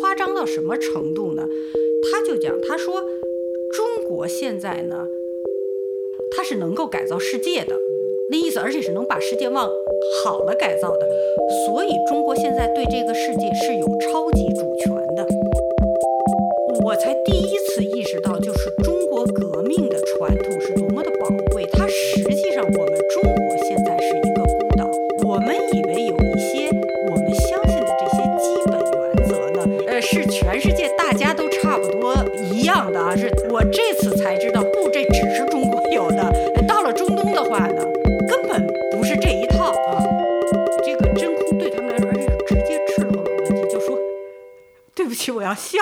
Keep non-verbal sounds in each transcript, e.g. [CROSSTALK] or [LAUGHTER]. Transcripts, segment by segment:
夸张到什么程度呢？他就讲，他说中国现在呢，它是能够改造世界的，那意思，而且是能把世界往好了改造的。所以中国现在对这个世界是有超级主权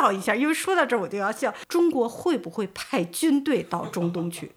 笑一下，因为说到这儿我就要笑。中国会不会派军队到中东去？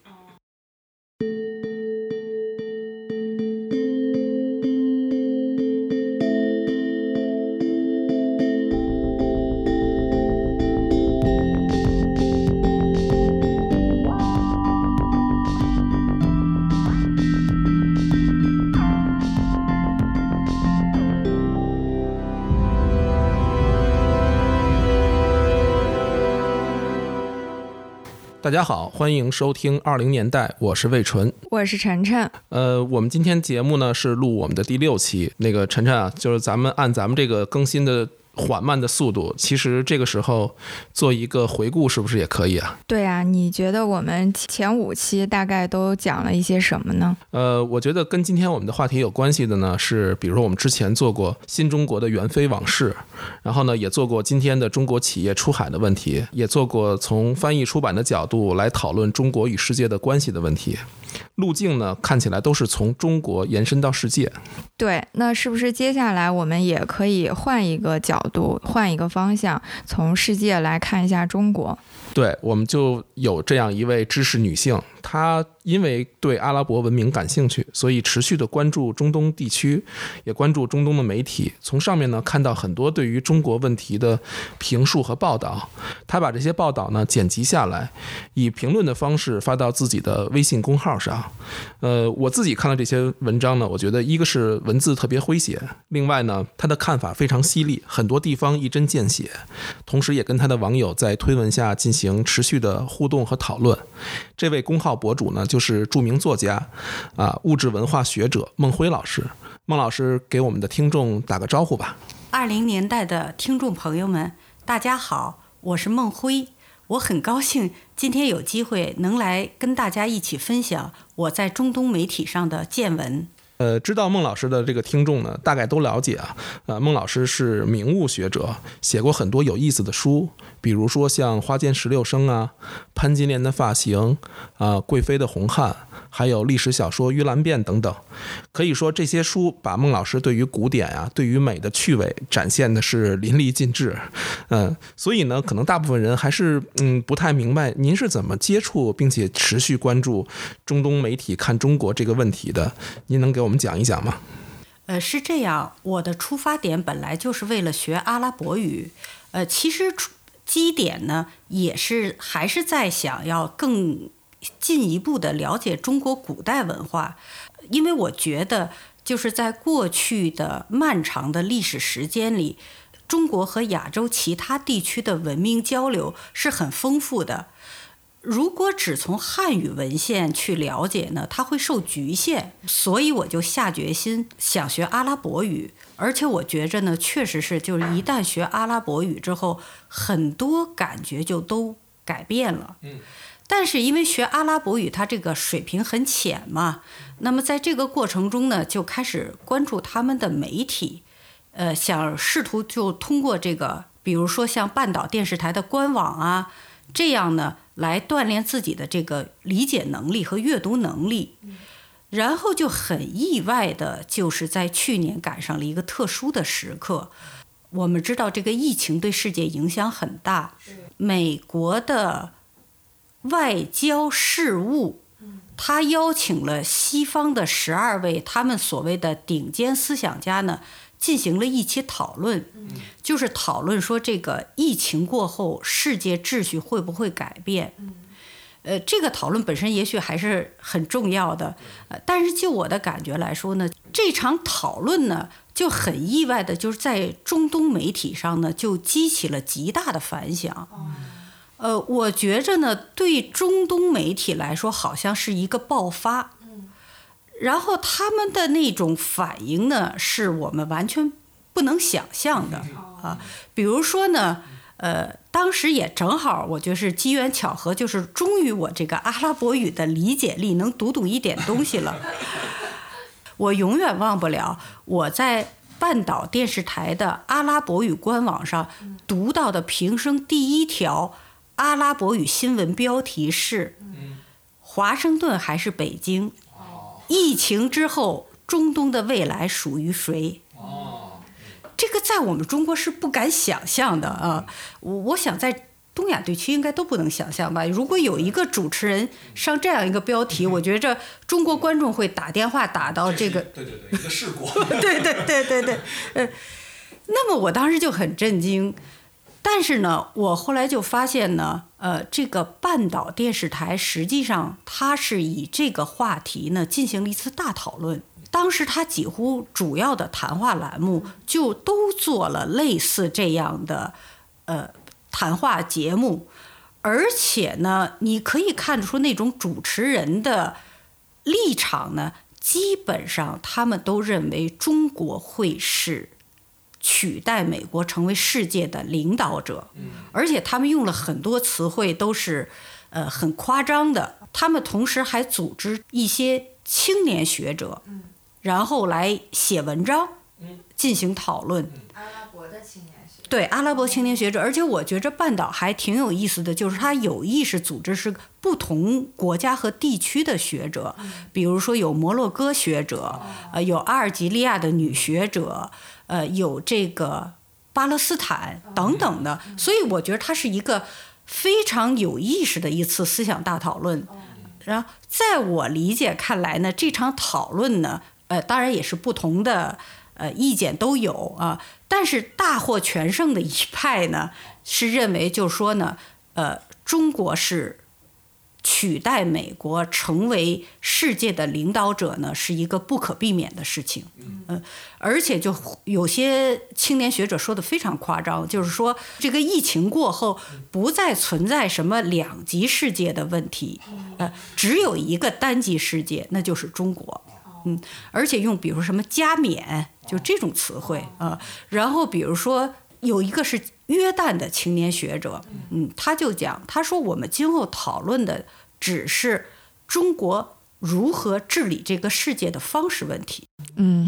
大家好，欢迎收听二零年代，我是魏纯。我是晨晨，呃，我们今天节目呢是录我们的第六期。那个晨晨啊，就是咱们按咱们这个更新的缓慢的速度，其实这个时候做一个回顾是不是也可以啊？对啊，你觉得我们前五期大概都讲了一些什么呢？呃，我觉得跟今天我们的话题有关系的呢，是比如说我们之前做过新中国的元非往事，然后呢也做过今天的中国企业出海的问题，也做过从翻译出版的角度来讨论中国与世界的关系的问题。路径呢看起来都是从中国延伸到世界。对，那是不是接下来我们也可以换一个角度，换一个方向，从世界来看一下中国？对，我们就有这样一位知识女性，她因为对阿拉伯文明感兴趣，所以持续的关注中东地区，也关注中东的媒体，从上面呢看到很多对于中国问题的评述和报道。她把这些报道呢剪辑下来，以评论的方式发到自己的微信公号上。呃，我自己看了这些文章呢，我觉得一个是文字特别诙谐，另外呢，她的看法非常犀利，很多地方一针见血，同时也跟她的网友在推文下进行持续的互动和讨论。这位公号博主呢，就是著名作家啊，物质文化学者孟辉老师。孟老师给我们的听众打个招呼吧。二零年代的听众朋友们，大家好，我是孟辉。我很高兴今天有机会能来跟大家一起分享我在中东媒体上的见闻。呃，知道孟老师的这个听众呢，大概都了解啊。呃，孟老师是名物学者，写过很多有意思的书，比如说像《花间十六声》啊，《潘金莲的发型》啊，《贵妃的红汗》，还有历史小说《玉兰变》等等。可以说这些书把孟老师对于古典啊、对于美的趣味展现的是淋漓尽致。嗯，所以呢，可能大部分人还是嗯不太明白您是怎么接触并且持续关注中东媒体看中国这个问题的。您能给我们讲一讲吗？呃，是这样，我的出发点本来就是为了学阿拉伯语，呃，其实出基点呢也是还是在想要更进一步的了解中国古代文化，因为我觉得就是在过去的漫长的历史时间里，中国和亚洲其他地区的文明交流是很丰富的。如果只从汉语文献去了解呢，它会受局限，所以我就下决心想学阿拉伯语。而且我觉着呢，确实是，就是一旦学阿拉伯语之后，很多感觉就都改变了。嗯。但是因为学阿拉伯语，它这个水平很浅嘛，那么在这个过程中呢，就开始关注他们的媒体，呃，想试图就通过这个，比如说像半岛电视台的官网啊，这样呢。来锻炼自己的这个理解能力和阅读能力，然后就很意外的，就是在去年赶上了一个特殊的时刻。我们知道这个疫情对世界影响很大，美国的外交事务，他邀请了西方的十二位他们所谓的顶尖思想家呢。进行了一期讨论，就是讨论说这个疫情过后世界秩序会不会改变。呃，这个讨论本身也许还是很重要的，呃，但是就我的感觉来说呢，这场讨论呢就很意外的，就是在中东媒体上呢就激起了极大的反响。呃，我觉着呢，对中东媒体来说，好像是一个爆发。然后他们的那种反应呢，是我们完全不能想象的啊。比如说呢，呃，当时也正好，我觉得是机缘巧合，就是终于我这个阿拉伯语的理解力能读懂一点东西了。[LAUGHS] 我永远忘不了我在半岛电视台的阿拉伯语官网上读到的平生第一条阿拉伯语新闻标题是：华盛顿还是北京？疫情之后，中东的未来属于谁？这个在我们中国是不敢想象的啊！我我想在东亚地区应该都不能想象吧。如果有一个主持人上这样一个标题，我觉着中国观众会打电话打到这个，[LAUGHS] 对对对，一个事故。对对对对对，呃，那么我当时就很震惊。但是呢，我后来就发现呢，呃，这个半岛电视台实际上它是以这个话题呢进行了一次大讨论。当时他几乎主要的谈话栏目就都做了类似这样的呃谈话节目，而且呢，你可以看出那种主持人的立场呢，基本上他们都认为中国会是。取代美国成为世界的领导者，而且他们用了很多词汇都是，呃，很夸张的。他们同时还组织一些青年学者，然后来写文章，进行讨论。阿拉伯的青年学对阿拉伯青年学者，而且我觉着半岛还挺有意思的，就是他有意识组织是不同国家和地区的学者，比如说有摩洛哥学者，呃，有阿尔及利亚的女学者。呃，有这个巴勒斯坦等等的，所以我觉得它是一个非常有意识的一次思想大讨论。然后，在我理解看来呢，这场讨论呢，呃，当然也是不同的呃意见都有啊，但是大获全胜的一派呢，是认为就是说呢，呃，中国是。取代美国成为世界的领导者呢，是一个不可避免的事情。嗯，而且就有些青年学者说的非常夸张，就是说这个疫情过后不再存在什么两极世界的问题，呃，只有一个单极世界，那就是中国。嗯，而且用比如什么加冕就这种词汇啊，然后比如说有一个是。约旦的青年学者，嗯，他就讲，他说我们今后讨论的只是中国如何治理这个世界的方式问题，嗯，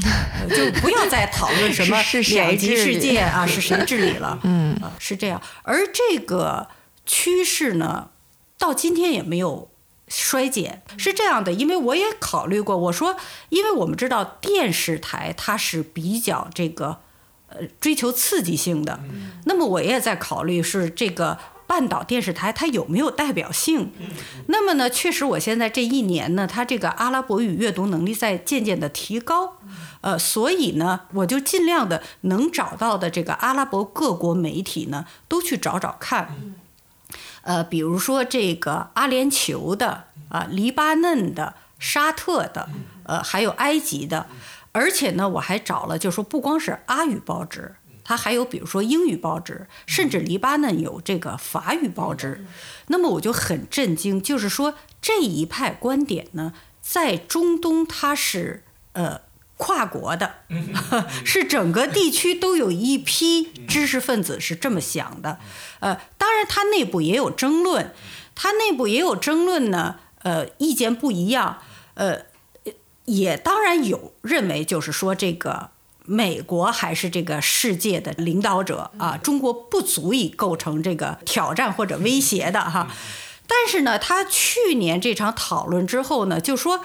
就不要再讨论什么 [LAUGHS] 两极世界 [LAUGHS] 啊，是谁治理了，嗯，是这样。而这个趋势呢，到今天也没有衰减，是这样的。因为我也考虑过，我说，因为我们知道电视台它是比较这个。呃，追求刺激性的，那么我也在考虑是这个半岛电视台它有没有代表性。那么呢，确实我现在这一年呢，它这个阿拉伯语阅读能力在渐渐的提高，呃，所以呢，我就尽量的能找到的这个阿拉伯各国媒体呢，都去找找看。呃，比如说这个阿联酋的啊，黎巴嫩的、沙特的，呃，还有埃及的。而且呢，我还找了，就是说不光是阿语报纸，它还有比如说英语报纸，甚至黎巴嫩有这个法语报纸。那么我就很震惊，就是说这一派观点呢，在中东它是呃跨国的，[LAUGHS] 是整个地区都有一批知识分子是这么想的。呃，当然它内部也有争论，它内部也有争论呢，呃，意见不一样，呃。也当然有认为，就是说这个美国还是这个世界的领导者啊，中国不足以构成这个挑战或者威胁的哈。但是呢，他去年这场讨论之后呢，就说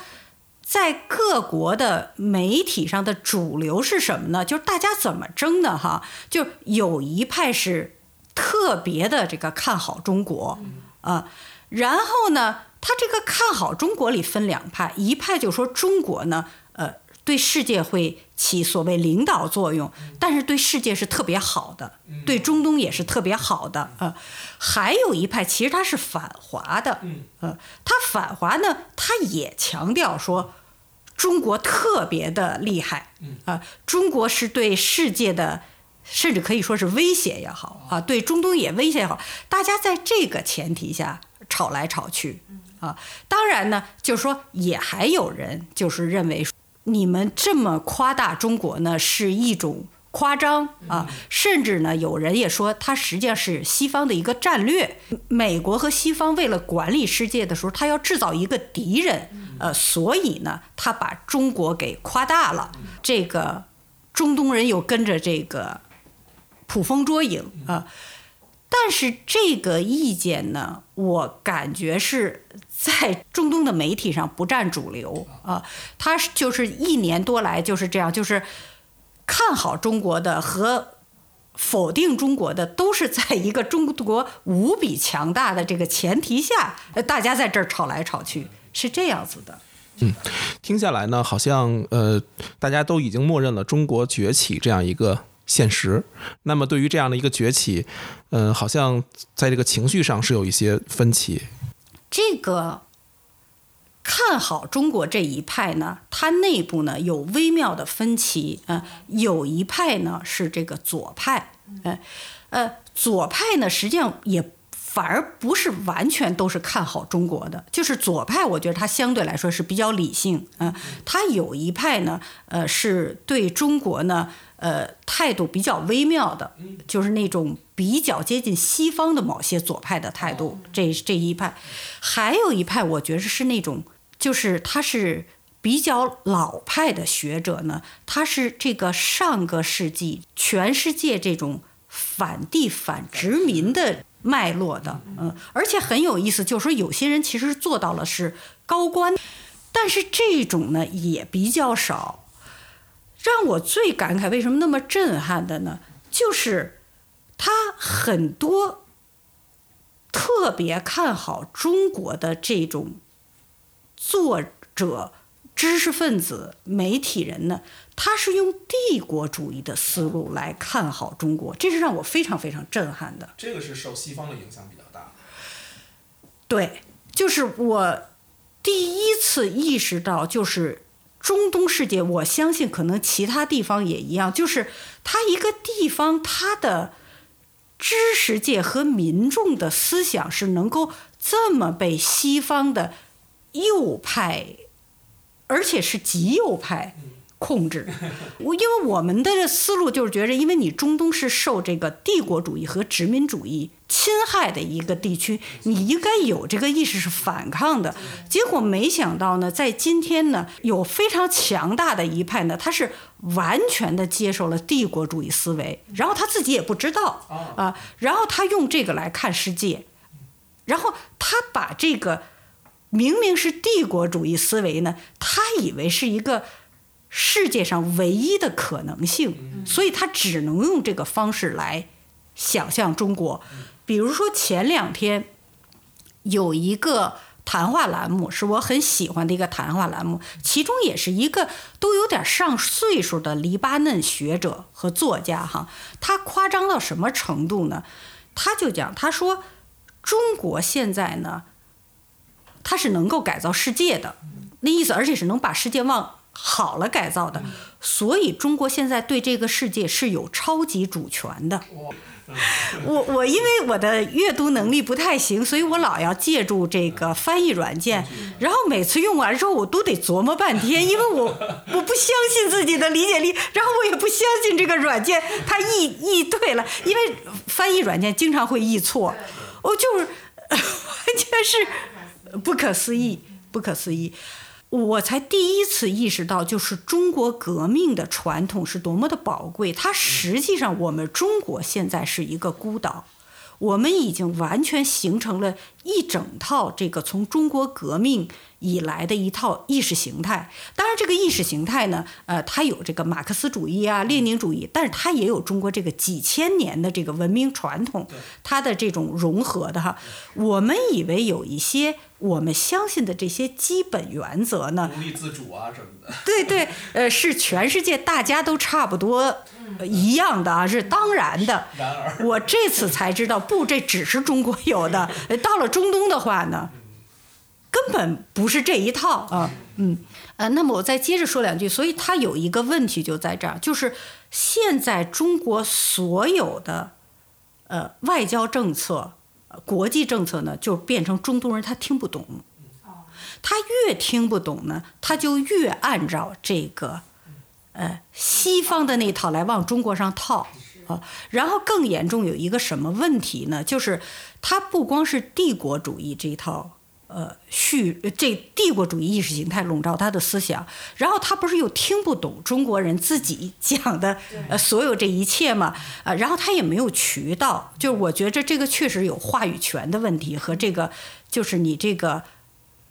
在各国的媒体上的主流是什么呢？就是大家怎么争的哈？就有一派是特别的这个看好中国啊，然后呢？他这个看好中国里分两派，一派就说中国呢，呃，对世界会起所谓领导作用，但是对世界是特别好的，对中东也是特别好的。呃，还有一派其实他是反华的，呃，他反华呢，他也强调说中国特别的厉害，嗯啊，中国是对世界的，甚至可以说是威胁也好啊，对中东也威胁也好，大家在这个前提下吵来吵去啊。当然呢，就是说也还有人就是认为。你们这么夸大中国呢，是一种夸张啊！甚至呢，有人也说，它实际上是西方的一个战略。美国和西方为了管理世界的时候，他要制造一个敌人，呃，所以呢，他把中国给夸大了。这个中东人又跟着这个捕风捉影啊。但是这个意见呢，我感觉是在中东的媒体上不占主流啊。他就是一年多来就是这样，就是看好中国的和否定中国的，都是在一个中国无比强大的这个前提下，大家在这儿吵来吵去，是这样子的。嗯，听下来呢，好像呃，大家都已经默认了中国崛起这样一个。现实，那么对于这样的一个崛起，嗯，好像在这个情绪上是有一些分歧。这个看好中国这一派呢，它内部呢有微妙的分歧。呃，有一派呢是这个左派，呃，呃，左派呢实际上也反而不是完全都是看好中国的，就是左派，我觉得它相对来说是比较理性。嗯，它有一派呢，呃，是对中国呢。呃，态度比较微妙的，就是那种比较接近西方的某些左派的态度。这这一派，还有一派，我觉得是那种，就是他是比较老派的学者呢。他是这个上个世纪全世界这种反帝反殖民的脉络的，嗯，而且很有意思，就是说有些人其实做到了是高官，但是这种呢也比较少。让我最感慨，为什么那么震撼的呢？就是他很多特别看好中国的这种作者、知识分子、媒体人呢，他是用帝国主义的思路来看好中国，这是让我非常非常震撼的。这个是受西方的影响比较大。对，就是我第一次意识到，就是。中东世界，我相信可能其他地方也一样，就是它一个地方，它的知识界和民众的思想是能够这么被西方的右派，而且是极右派。控制，[LAUGHS] 我因为我们的思路就是觉着，因为你中东是受这个帝国主义和殖民主义侵害的一个地区，你应该有这个意识是反抗的。结果没想到呢，在今天呢，有非常强大的一派呢，他是完全的接受了帝国主义思维，然后他自己也不知道啊，然后他用这个来看世界，然后他把这个明明是帝国主义思维呢，他以为是一个。世界上唯一的可能性，所以他只能用这个方式来想象中国。比如说前两天有一个谈话栏目，是我很喜欢的一个谈话栏目，其中也是一个都有点上岁数的黎巴嫩学者和作家哈，他夸张到什么程度呢？他就讲，他说中国现在呢，他是能够改造世界的，那意思，而且是能把世界往。好了改造的，所以中国现在对这个世界是有超级主权的。[LAUGHS] 我我因为我的阅读能力不太行，所以我老要借助这个翻译软件，然后每次用完之后我都得琢磨半天，因为我 [LAUGHS] 我不相信自己的理解力，然后我也不相信这个软件它译译对了，因为翻译软件经常会译错，我就是 [LAUGHS] 完全是不可思议，不可思议。我才第一次意识到，就是中国革命的传统是多么的宝贵。它实际上，我们中国现在是一个孤岛，我们已经完全形成了一整套这个从中国革命以来的一套意识形态。当然，这个意识形态呢，呃，它有这个马克思主义啊、列宁主义，但是它也有中国这个几千年的这个文明传统，它的这种融合的哈。我们以为有一些。我们相信的这些基本原则呢，独立自主啊什么的。对对，呃，是全世界大家都差不多呃一样的啊，是当然的。然而，我这次才知道，不，这只是中国有的。[LAUGHS] 呃到了中东的话呢，根本不是这一套啊。嗯，呃，那么我再接着说两句。所以它有一个问题就在这儿，就是现在中国所有的呃外交政策、呃国际政策呢，就变成中东人他听不懂。他越听不懂呢，他就越按照这个呃西方的那套来往中国上套啊。然后更严重有一个什么问题呢？就是他不光是帝国主义这一套。呃，叙这帝国主义意识形态笼罩他的思想，然后他不是又听不懂中国人自己讲的呃所有这一切吗？啊，然后他也没有渠道，就是我觉着这个确实有话语权的问题和这个就是你这个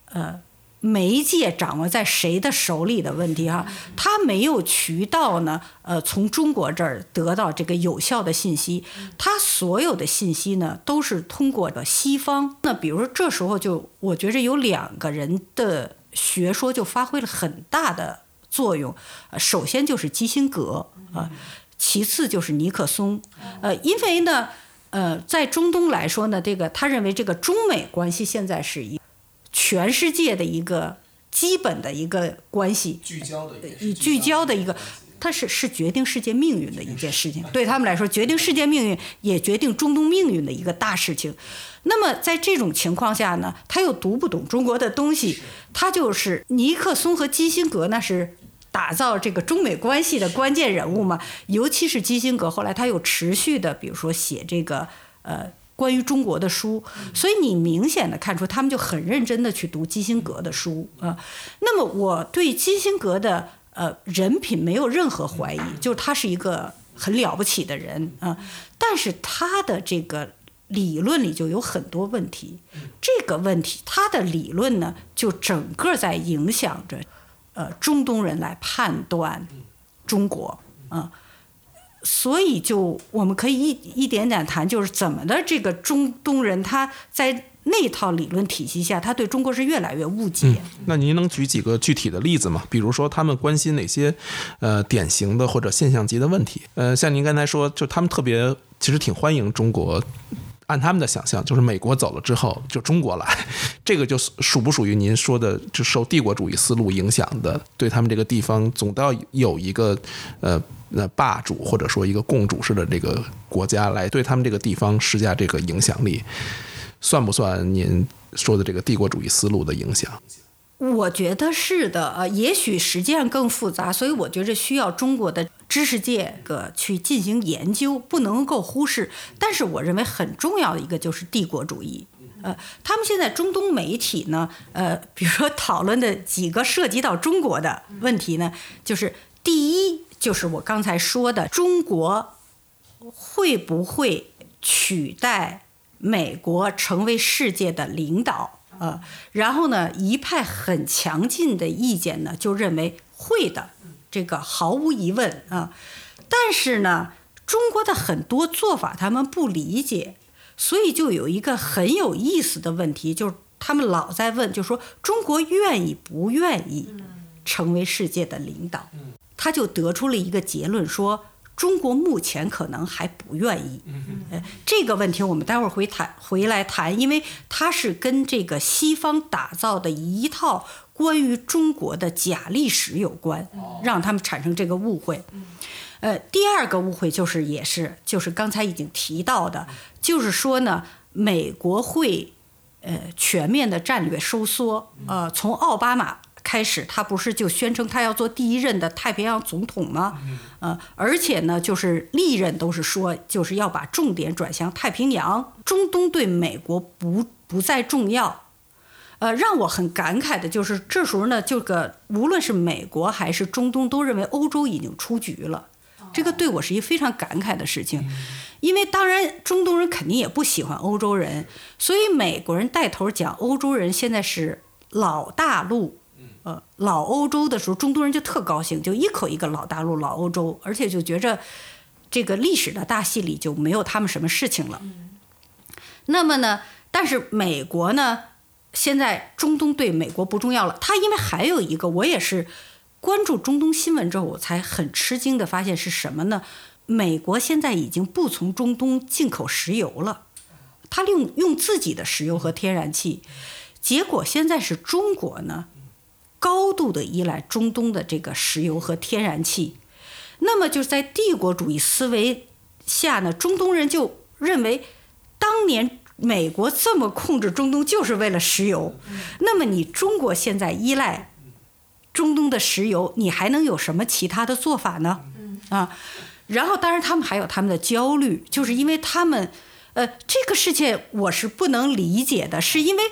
呃媒介掌握在谁的手里的问题哈、他没有渠道呢，呃，从中国这儿得到这个有效的信息，他所有的信息呢都是通过的西方。那比如说这时候就我觉着有两个人的学说就发挥了很大的作用，呃，首先就是基辛格啊、其次就是尼克松，呃，因为呢。呃，在中东来说呢，这个他认为这个中美关系现在是一全世界的一个基本的一个关系，聚焦的以聚焦的一个，它是是决定世界命运的一件事情，[LAUGHS] 对他们来说，决定世界命运也决定中东命运的一个大事情。那么在这种情况下呢，他又读不懂中国的东西，他就是尼克松和基辛格那是打造这个中美关系的关键人物嘛，尤其是基辛格，后来他又持续的，比如说写这个呃。关于中国的书，所以你明显的看出他们就很认真的去读基辛格的书啊。那么我对基辛格的呃人品没有任何怀疑，就是他是一个很了不起的人啊。但是他的这个理论里就有很多问题，这个问题他的理论呢，就整个在影响着呃中东人来判断中国啊。所以就我们可以一一点点谈，就是怎么的这个中东人他在那套理论体系下，他对中国是越来越误解。那您能举几个具体的例子吗？比如说他们关心哪些呃典型的或者现象级的问题？呃，像您刚才说，就他们特别其实挺欢迎中国。按他们的想象，就是美国走了之后，就中国来，[LAUGHS] 这个就属不属于您说的，就受帝国主义思路影响的，对他们这个地方总都要有一个呃那霸主或者说一个共主式的这个国家来对他们这个地方施加这个影响力，算不算您说的这个帝国主义思路的影响？我觉得是的，呃，也许实际上更复杂，所以我觉着需要中国的知识界个去进行研究，不能够忽视。但是我认为很重要的一个就是帝国主义，呃，他们现在中东媒体呢，呃，比如说讨论的几个涉及到中国的问题呢，就是第一就是我刚才说的，中国会不会取代美国成为世界的领导？呃，然后呢，一派很强劲的意见呢，就认为会的，这个毫无疑问啊。但是呢，中国的很多做法他们不理解，所以就有一个很有意思的问题，就是他们老在问，就说中国愿意不愿意成为世界的领导？他就得出了一个结论说。中国目前可能还不愿意，呃，这个问题我们待会儿回谈回来谈，因为它是跟这个西方打造的一套关于中国的假历史有关，让他们产生这个误会。呃，第二个误会就是也是就是刚才已经提到的，就是说呢，美国会呃全面的战略收缩，呃，从奥巴马。开始，他不是就宣称他要做第一任的太平洋总统吗？呃，而且呢，就是历任都是说，就是要把重点转向太平洋，中东对美国不不再重要。呃，让我很感慨的就是，这时候呢，这个无论是美国还是中东，都认为欧洲已经出局了。这个对我是一个非常感慨的事情，因为当然中东人肯定也不喜欢欧洲人，所以美国人带头讲欧洲人现在是老大陆。呃，老欧洲的时候，中东人就特高兴，就一口一个老大陆、老欧洲，而且就觉着这个历史的大戏里就没有他们什么事情了。那么呢，但是美国呢，现在中东对美国不重要了。他因为还有一个，我也是关注中东新闻之后，我才很吃惊的发现是什么呢？美国现在已经不从中东进口石油了，他用用自己的石油和天然气，结果现在是中国呢，高度的依赖中东的这个石油和天然气。那么就是在帝国主义思维下呢，中东人就认为，当年美国这么控制中东就是为了石油。那么你中国现在依赖中东的石油，你还能有什么其他的做法呢？啊，然后当然他们还有他们的焦虑，就是因为他们，呃，这个世界我是不能理解的，是因为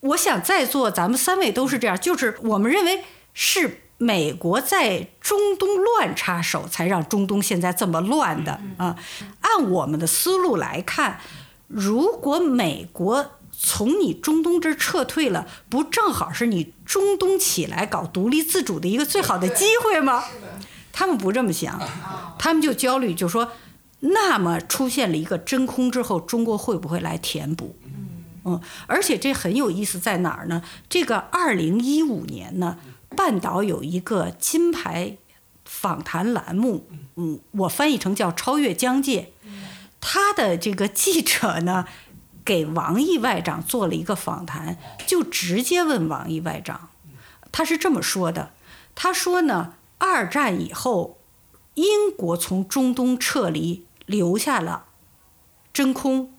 我想在座咱们三位都是这样，就是我们认为是。美国在中东乱插手，才让中东现在这么乱的啊！按我们的思路来看，如果美国从你中东这儿撤退了，不正好是你中东起来搞独立自主的一个最好的机会吗？他们不这么想，他们就焦虑，就说：那么出现了一个真空之后，中国会不会来填补？嗯，而且这很有意思在哪儿呢？这个二零一五年呢？半岛有一个金牌访谈栏目，嗯，我翻译成叫“超越疆界”。他的这个记者呢，给王毅外长做了一个访谈，就直接问王毅外长，他是这么说的：他说呢，二战以后，英国从中东撤离，留下了真空，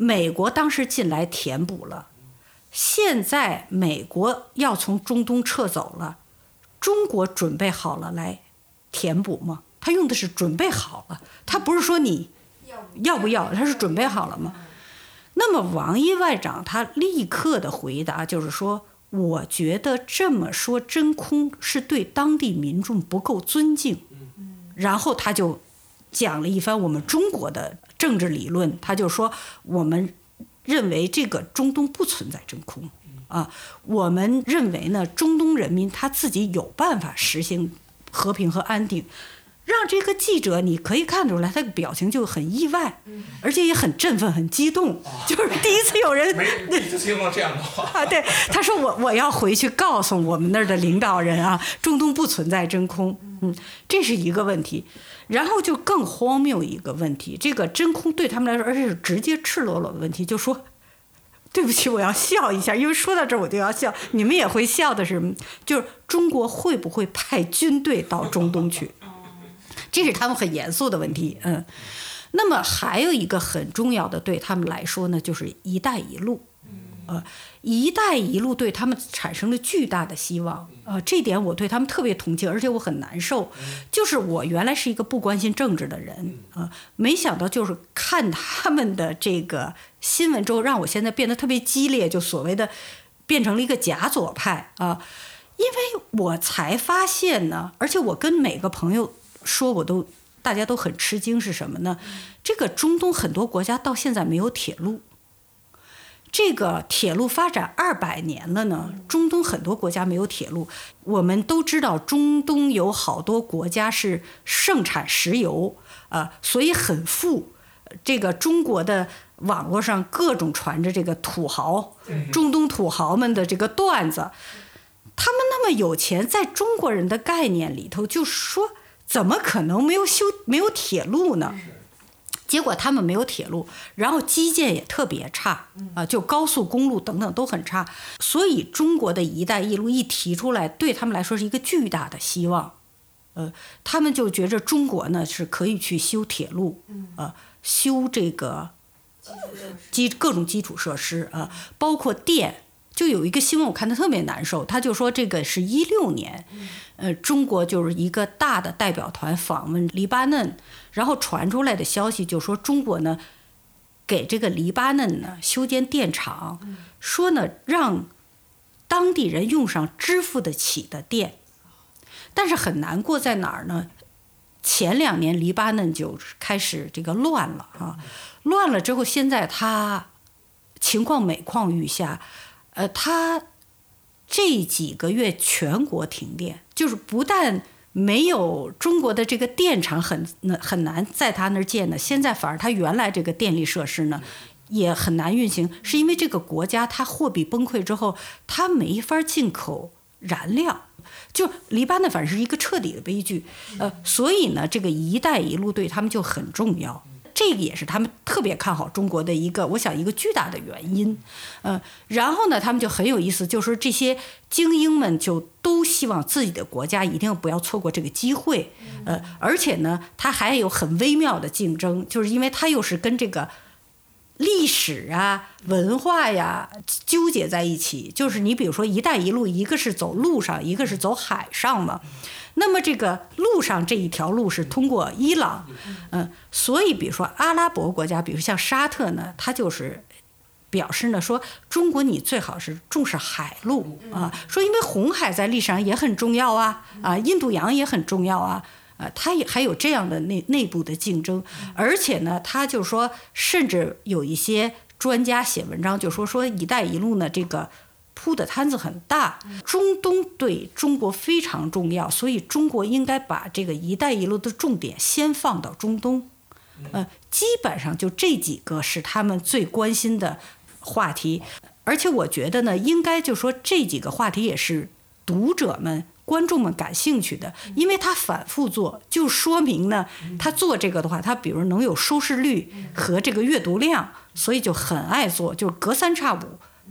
美国当时进来填补了。现在美国要从中东撤走了，中国准备好了来填补吗？他用的是“准备好了”，他不是说你要不要，他是准备好了吗？那么王毅外长他立刻的回答就是说：“我觉得这么说真空是对当地民众不够尊敬。”然后他就讲了一番我们中国的政治理论，他就说我们。认为这个中东不存在真空，啊，我们认为呢，中东人民他自己有办法实行和平和安定，让这个记者你可以看出来，他的表情就很意外，而且也很振奋、很激动，就是第一次有人第一次听过这样的话。啊，对，他说我我要回去告诉我们那儿的领导人啊，中东不存在真空，嗯，这是一个问题。然后就更荒谬一个问题，这个真空对他们来说，而且是直接赤裸裸的问题，就说，对不起，我要笑一下，因为说到这儿我就要笑，你们也会笑的是，就是中国会不会派军队到中东去？这是他们很严肃的问题，嗯。那么还有一个很重要的对他们来说呢，就是“一带一路”，呃。“一带一路”对他们产生了巨大的希望，呃，这点我对他们特别同情，而且我很难受。就是我原来是一个不关心政治的人，啊，没想到就是看他们的这个新闻之后，让我现在变得特别激烈，就所谓的变成了一个假左派啊。因为我才发现呢，而且我跟每个朋友说，我都大家都很吃惊，是什么呢？这个中东很多国家到现在没有铁路。这个铁路发展二百年了呢，中东很多国家没有铁路。我们都知道，中东有好多国家是盛产石油，啊，所以很富。这个中国的网络上各种传着这个土豪，中东土豪们的这个段子，他们那么有钱，在中国人的概念里头，就说怎么可能没有修没有铁路呢？结果他们没有铁路，然后基建也特别差啊，就高速公路等等都很差。所以中国的一带一路一提出来，对他们来说是一个巨大的希望。呃，他们就觉着中国呢是可以去修铁路，呃，修这个基各种基础设施啊，包括电。就有一个新闻，我看的特别难受。他就说，这个是一六年，呃，中国就是一个大的代表团访问黎巴嫩，然后传出来的消息就说，中国呢给这个黎巴嫩呢修建电厂，说呢让当地人用上支付得起的电。但是很难过在哪儿呢？前两年黎巴嫩就开始这个乱了啊，乱了之后，现在他情况每况愈下。呃，他这几个月全国停电，就是不但没有中国的这个电厂很那很难在他那儿建呢，现在反而他原来这个电力设施呢也很难运行，是因为这个国家它货币崩溃之后，它没法进口燃料。就黎巴嫩反正是一个彻底的悲剧，呃，所以呢，这个“一带一路”对他们就很重要。这个也是他们特别看好中国的一个，我想一个巨大的原因，呃，然后呢，他们就很有意思，就是这些精英们就都希望自己的国家一定不要错过这个机会，呃，而且呢，他还有很微妙的竞争，就是因为他又是跟这个历史啊、文化呀纠结在一起，就是你比如说“一带一路”，一个是走路上，一个是走海上嘛。那么这个路上这一条路是通过伊朗，嗯，所以比如说阿拉伯国家，比如像沙特呢，它就是表示呢说中国你最好是重视海路啊，说因为红海在历史上也很重要啊，啊，印度洋也很重要啊，啊，它也还有这样的内内部的竞争，而且呢，他就说，甚至有一些专家写文章就说说“一带一路”呢这个。铺的摊子很大，中东对中国非常重要，所以中国应该把这个“一带一路”的重点先放到中东。呃，基本上就这几个是他们最关心的话题，而且我觉得呢，应该就说这几个话题也是读者们、观众们感兴趣的，因为他反复做，就说明呢，他做这个的话，他比如能有收视率和这个阅读量，所以就很爱做，就隔三差五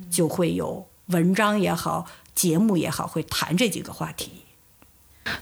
就会有。文章也好，节目也好，会谈这几个话题。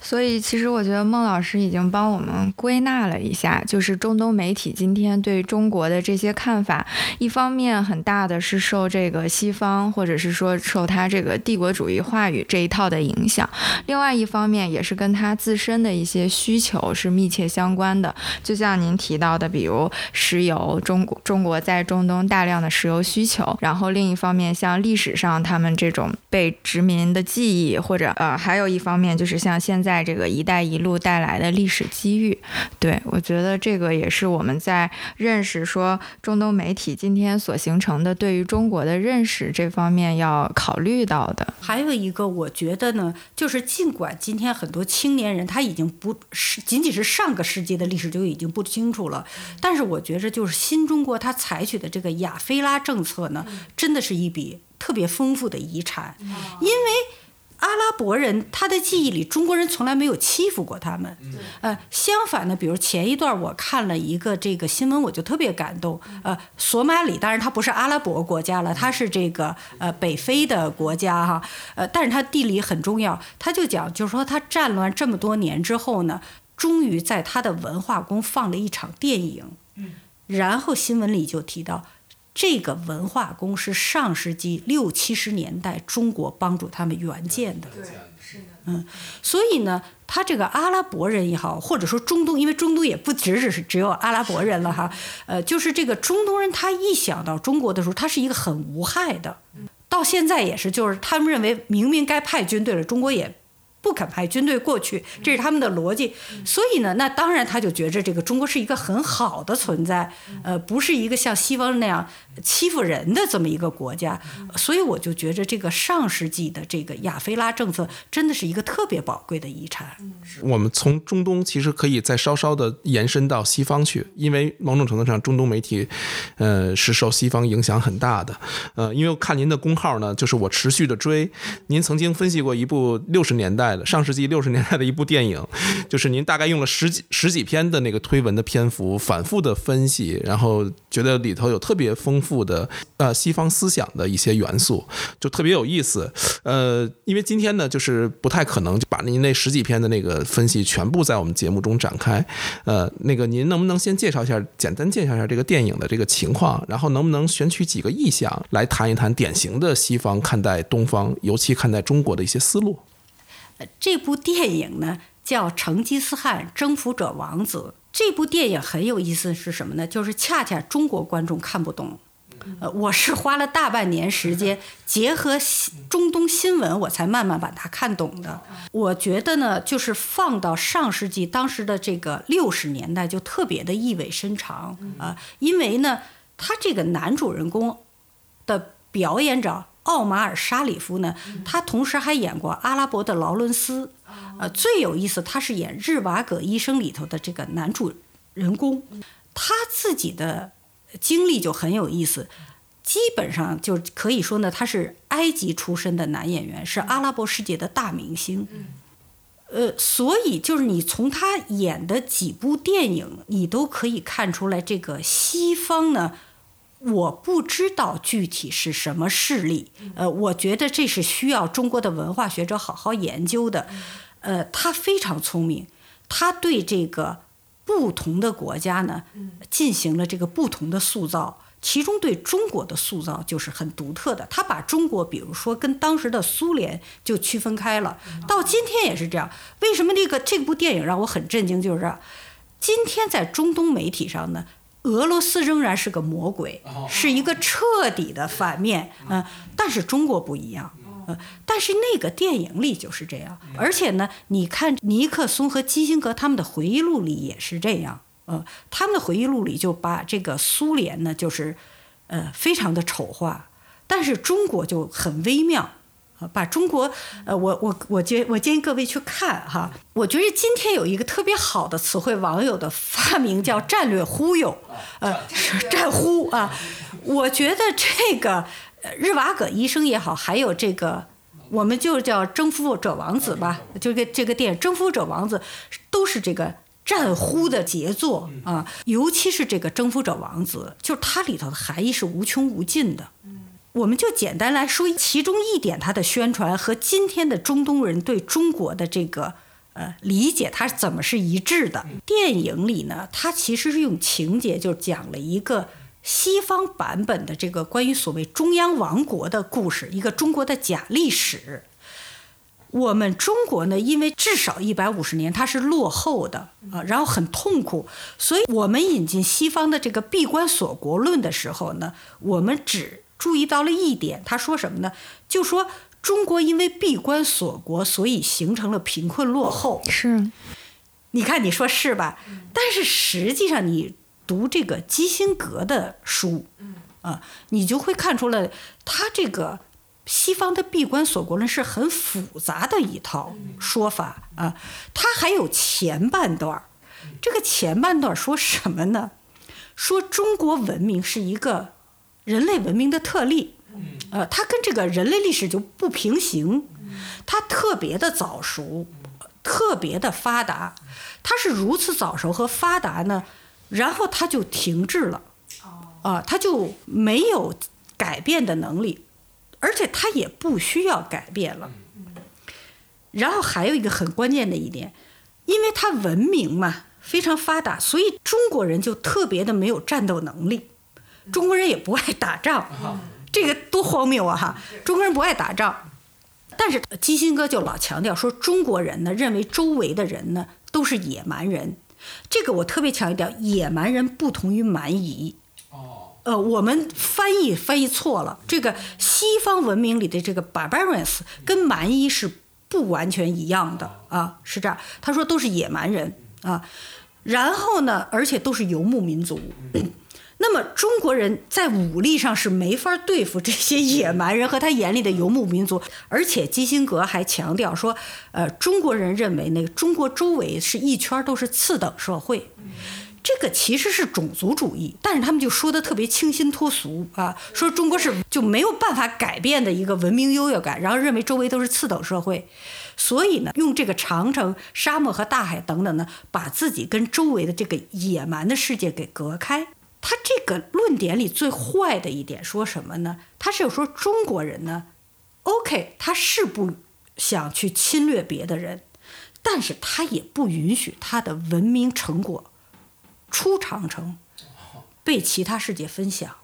所以，其实我觉得孟老师已经帮我们归纳了一下，就是中东媒体今天对中国的这些看法，一方面很大的是受这个西方或者是说受他这个帝国主义话语这一套的影响，另外一方面也是跟他自身的一些需求是密切相关的。就像您提到的，比如石油，中国中国在中东大量的石油需求，然后另一方面像历史上他们这种被殖民的记忆，或者呃，还有一方面就是像现现在这个“一带一路”带来的历史机遇，对我觉得这个也是我们在认识说中东媒体今天所形成的对于中国的认识这方面要考虑到的。还有一个，我觉得呢，就是尽管今天很多青年人他已经不是仅仅是上个世纪的历史就已经不清楚了，但是我觉着就是新中国他采取的这个亚非拉政策呢，真的是一笔特别丰富的遗产，因为。阿拉伯人他的记忆里，中国人从来没有欺负过他们。呃，相反呢，比如前一段我看了一个这个新闻，我就特别感动。呃，索马里当然它不是阿拉伯国家了，它是这个呃北非的国家哈。呃，但是它地理很重要。他就讲，就是说他战乱这么多年之后呢，终于在他的文化宫放了一场电影。然后新闻里就提到。这个文化宫是上世纪六七十年代中国帮助他们援建的，对，是的，嗯，所以呢，他这个阿拉伯人也好，或者说中东，因为中东也不只只是只有阿拉伯人了哈，[LAUGHS] 呃，就是这个中东人，他一想到中国的时候，他是一个很无害的，到现在也是，就是他们认为明明该派军队了，中国也。不肯派军队过去，这是他们的逻辑。所以呢，那当然他就觉着这个中国是一个很好的存在，呃，不是一个像西方那样欺负人的这么一个国家。所以我就觉着这个上世纪的这个亚非拉政策真的是一个特别宝贵的遗产。我们从中东其实可以再稍稍的延伸到西方去，因为某种程度上中东媒体，呃，是受西方影响很大的。呃，因为看您的公号呢，就是我持续的追，您曾经分析过一部六十年代。上世纪六十年代的一部电影，就是您大概用了十几十几篇的那个推文的篇幅，反复的分析，然后觉得里头有特别丰富的呃西方思想的一些元素，就特别有意思。呃，因为今天呢，就是不太可能就把您那十几篇的那个分析全部在我们节目中展开。呃，那个您能不能先介绍一下，简单介绍一下这个电影的这个情况，然后能不能选取几个意象来谈一谈典型的西方看待东方，尤其看待中国的一些思路？这部电影呢叫《成吉思汗征服者王子》。这部电影很有意思，是什么呢？就是恰恰中国观众看不懂。呃，我是花了大半年时间，结合中东新闻，我才慢慢把它看懂的。我觉得呢，就是放到上世纪当时的这个六十年代，就特别的意味深长啊。因为呢，他这个男主人公的表演者。奥马尔·沙里夫呢？他同时还演过阿拉伯的劳伦斯，呃，最有意思，他是演《日瓦戈医生》里头的这个男主人公。他自己的经历就很有意思。基本上就可以说呢，他是埃及出身的男演员，是阿拉伯世界的大明星。呃，所以就是你从他演的几部电影，你都可以看出来，这个西方呢，我不知道具体是什么势力。呃，我觉得这是需要中国的文化学者好好研究的。呃，他非常聪明，他对这个不同的国家呢，进行了这个不同的塑造。其中对中国的塑造就是很独特的，他把中国，比如说跟当时的苏联就区分开了，到今天也是这样。为什么这个这部电影让我很震惊？就是今天在中东媒体上呢，俄罗斯仍然是个魔鬼，是一个彻底的反面，嗯，但是中国不一样，嗯，但是那个电影里就是这样，而且呢，你看尼克松和基辛格他们的回忆录里也是这样。呃，他们的回忆录里就把这个苏联呢，就是，呃，非常的丑化，但是中国就很微妙，啊，把中国，呃，我我我建我建议各位去看哈，我觉得今天有一个特别好的词汇，网友的发明叫战略忽悠，呃，战忽啊，我觉得这个日瓦戈医生也好，还有这个，我们就叫征服者王子吧，就这个这个电影征服者王子，都是这个。战忽的杰作啊，尤其是这个征服者王子，就是它里头的含义是无穷无尽的。我们就简单来说其中一点，它的宣传和今天的中东人对中国的这个呃理解，它怎么是一致的？电影里呢，它其实是用情节就讲了一个西方版本的这个关于所谓中央王国的故事，一个中国的假历史。我们中国呢，因为至少一百五十年它是落后的啊，然后很痛苦，所以我们引进西方的这个闭关锁国论的时候呢，我们只注意到了一点，他说什么呢？就说中国因为闭关锁国，所以形成了贫困落后。是，你看你说是吧？但是实际上你读这个基辛格的书，啊，你就会看出来他这个。西方的闭关锁国论是很复杂的一套说法啊，他还有前半段儿，这个前半段说什么呢？说中国文明是一个人类文明的特例，呃，它跟这个人类历史就不平行，它特别的早熟，特别的发达，它是如此早熟和发达呢，然后它就停滞了，啊，它就没有改变的能力。而且它也不需要改变了。然后还有一个很关键的一点，因为它文明嘛非常发达，所以中国人就特别的没有战斗能力。中国人也不爱打仗，这个多荒谬啊！哈，中国人不爱打仗，但是基辛格就老强调说，中国人呢认为周围的人呢都是野蛮人。这个我特别强调，野蛮人不同于蛮夷。呃，我们翻译翻译错了。这个西方文明里的这个 barbarians 跟蛮夷是不完全一样的啊，是这样。他说都是野蛮人啊，然后呢，而且都是游牧民族。那么中国人在武力上是没法对付这些野蛮人和他眼里的游牧民族。而且基辛格还强调说，呃，中国人认为那个中国周围是一圈都是次等社会。这个其实是种族主义，但是他们就说的特别清新脱俗啊，说中国是就没有办法改变的一个文明优越感，然后认为周围都是次等社会，所以呢，用这个长城、沙漠和大海等等呢，把自己跟周围的这个野蛮的世界给隔开。他这个论点里最坏的一点说什么呢？他是说中国人呢，OK，他是不想去侵略别的人，但是他也不允许他的文明成果。出长城，被其他世界分享，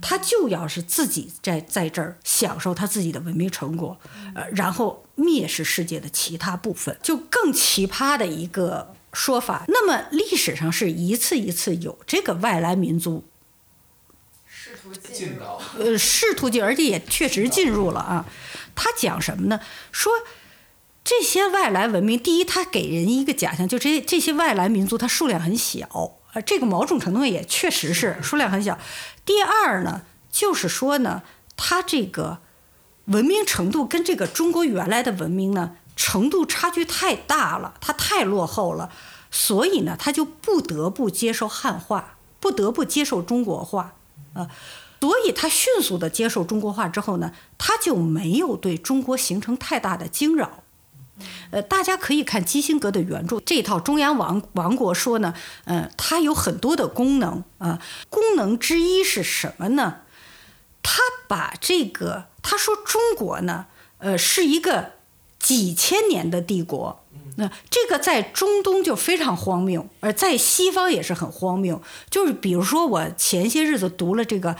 他就要是自己在在这儿享受他自己的文明成果，呃，然后蔑视世界的其他部分，就更奇葩的一个说法。那么历史上是一次一次有这个外来民族试图进入，呃，试图进，而且也确实进入了啊。他讲什么呢？说。这些外来文明，第一，他给人一个假象，就这这些外来民族，它数量很小，呃，这个某种程度也确实是数量很小。第二呢，就是说呢，它这个文明程度跟这个中国原来的文明呢程度差距太大了，它太落后了，所以呢，它就不得不接受汉化。不得不接受中国化，啊，所以他迅速的接受中国化之后呢，他就没有对中国形成太大的惊扰。呃，大家可以看基辛格的原著，这套中央王王国说呢，呃，它有很多的功能啊，功能之一是什么呢？他把这个他说中国呢，呃，是一个几千年的帝国。那这个在中东就非常荒谬，而在西方也是很荒谬。就是比如说，我前些日子读了这个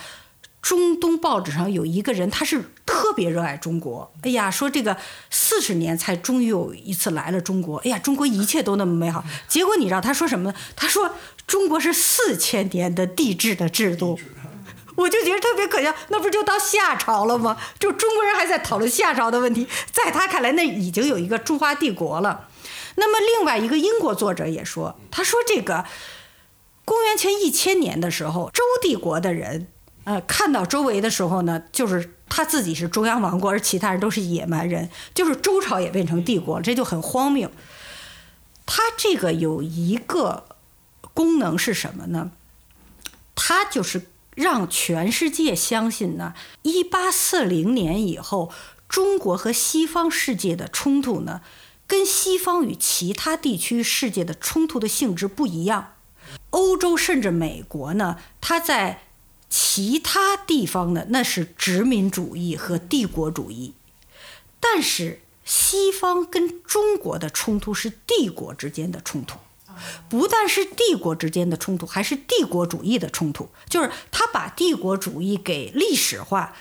中东报纸上有一个人，他是特别热爱中国。哎呀，说这个四十年才终于有一次来了中国。哎呀，中国一切都那么美好。结果你知道他说什么呢？他说中国是四千年的帝制的制度。我就觉得特别可笑，那不就到夏朝了吗？就中国人还在讨论夏朝的问题，在他看来，那已经有一个中华帝国了。那么另外一个英国作者也说，他说这个公元前一千年的时候，周帝国的人，呃，看到周围的时候呢，就是他自己是中央王国，而其他人都是野蛮人，就是周朝也变成帝国，这就很荒谬。他这个有一个功能是什么呢？他就是让全世界相信呢，一八四零年以后，中国和西方世界的冲突呢。跟西方与其他地区世界的冲突的性质不一样，欧洲甚至美国呢，它在其他地方呢，那是殖民主义和帝国主义，但是西方跟中国的冲突是帝国之间的冲突，不但是帝国之间的冲突，还是帝国主义的冲突，就是他把帝国主义给历史化。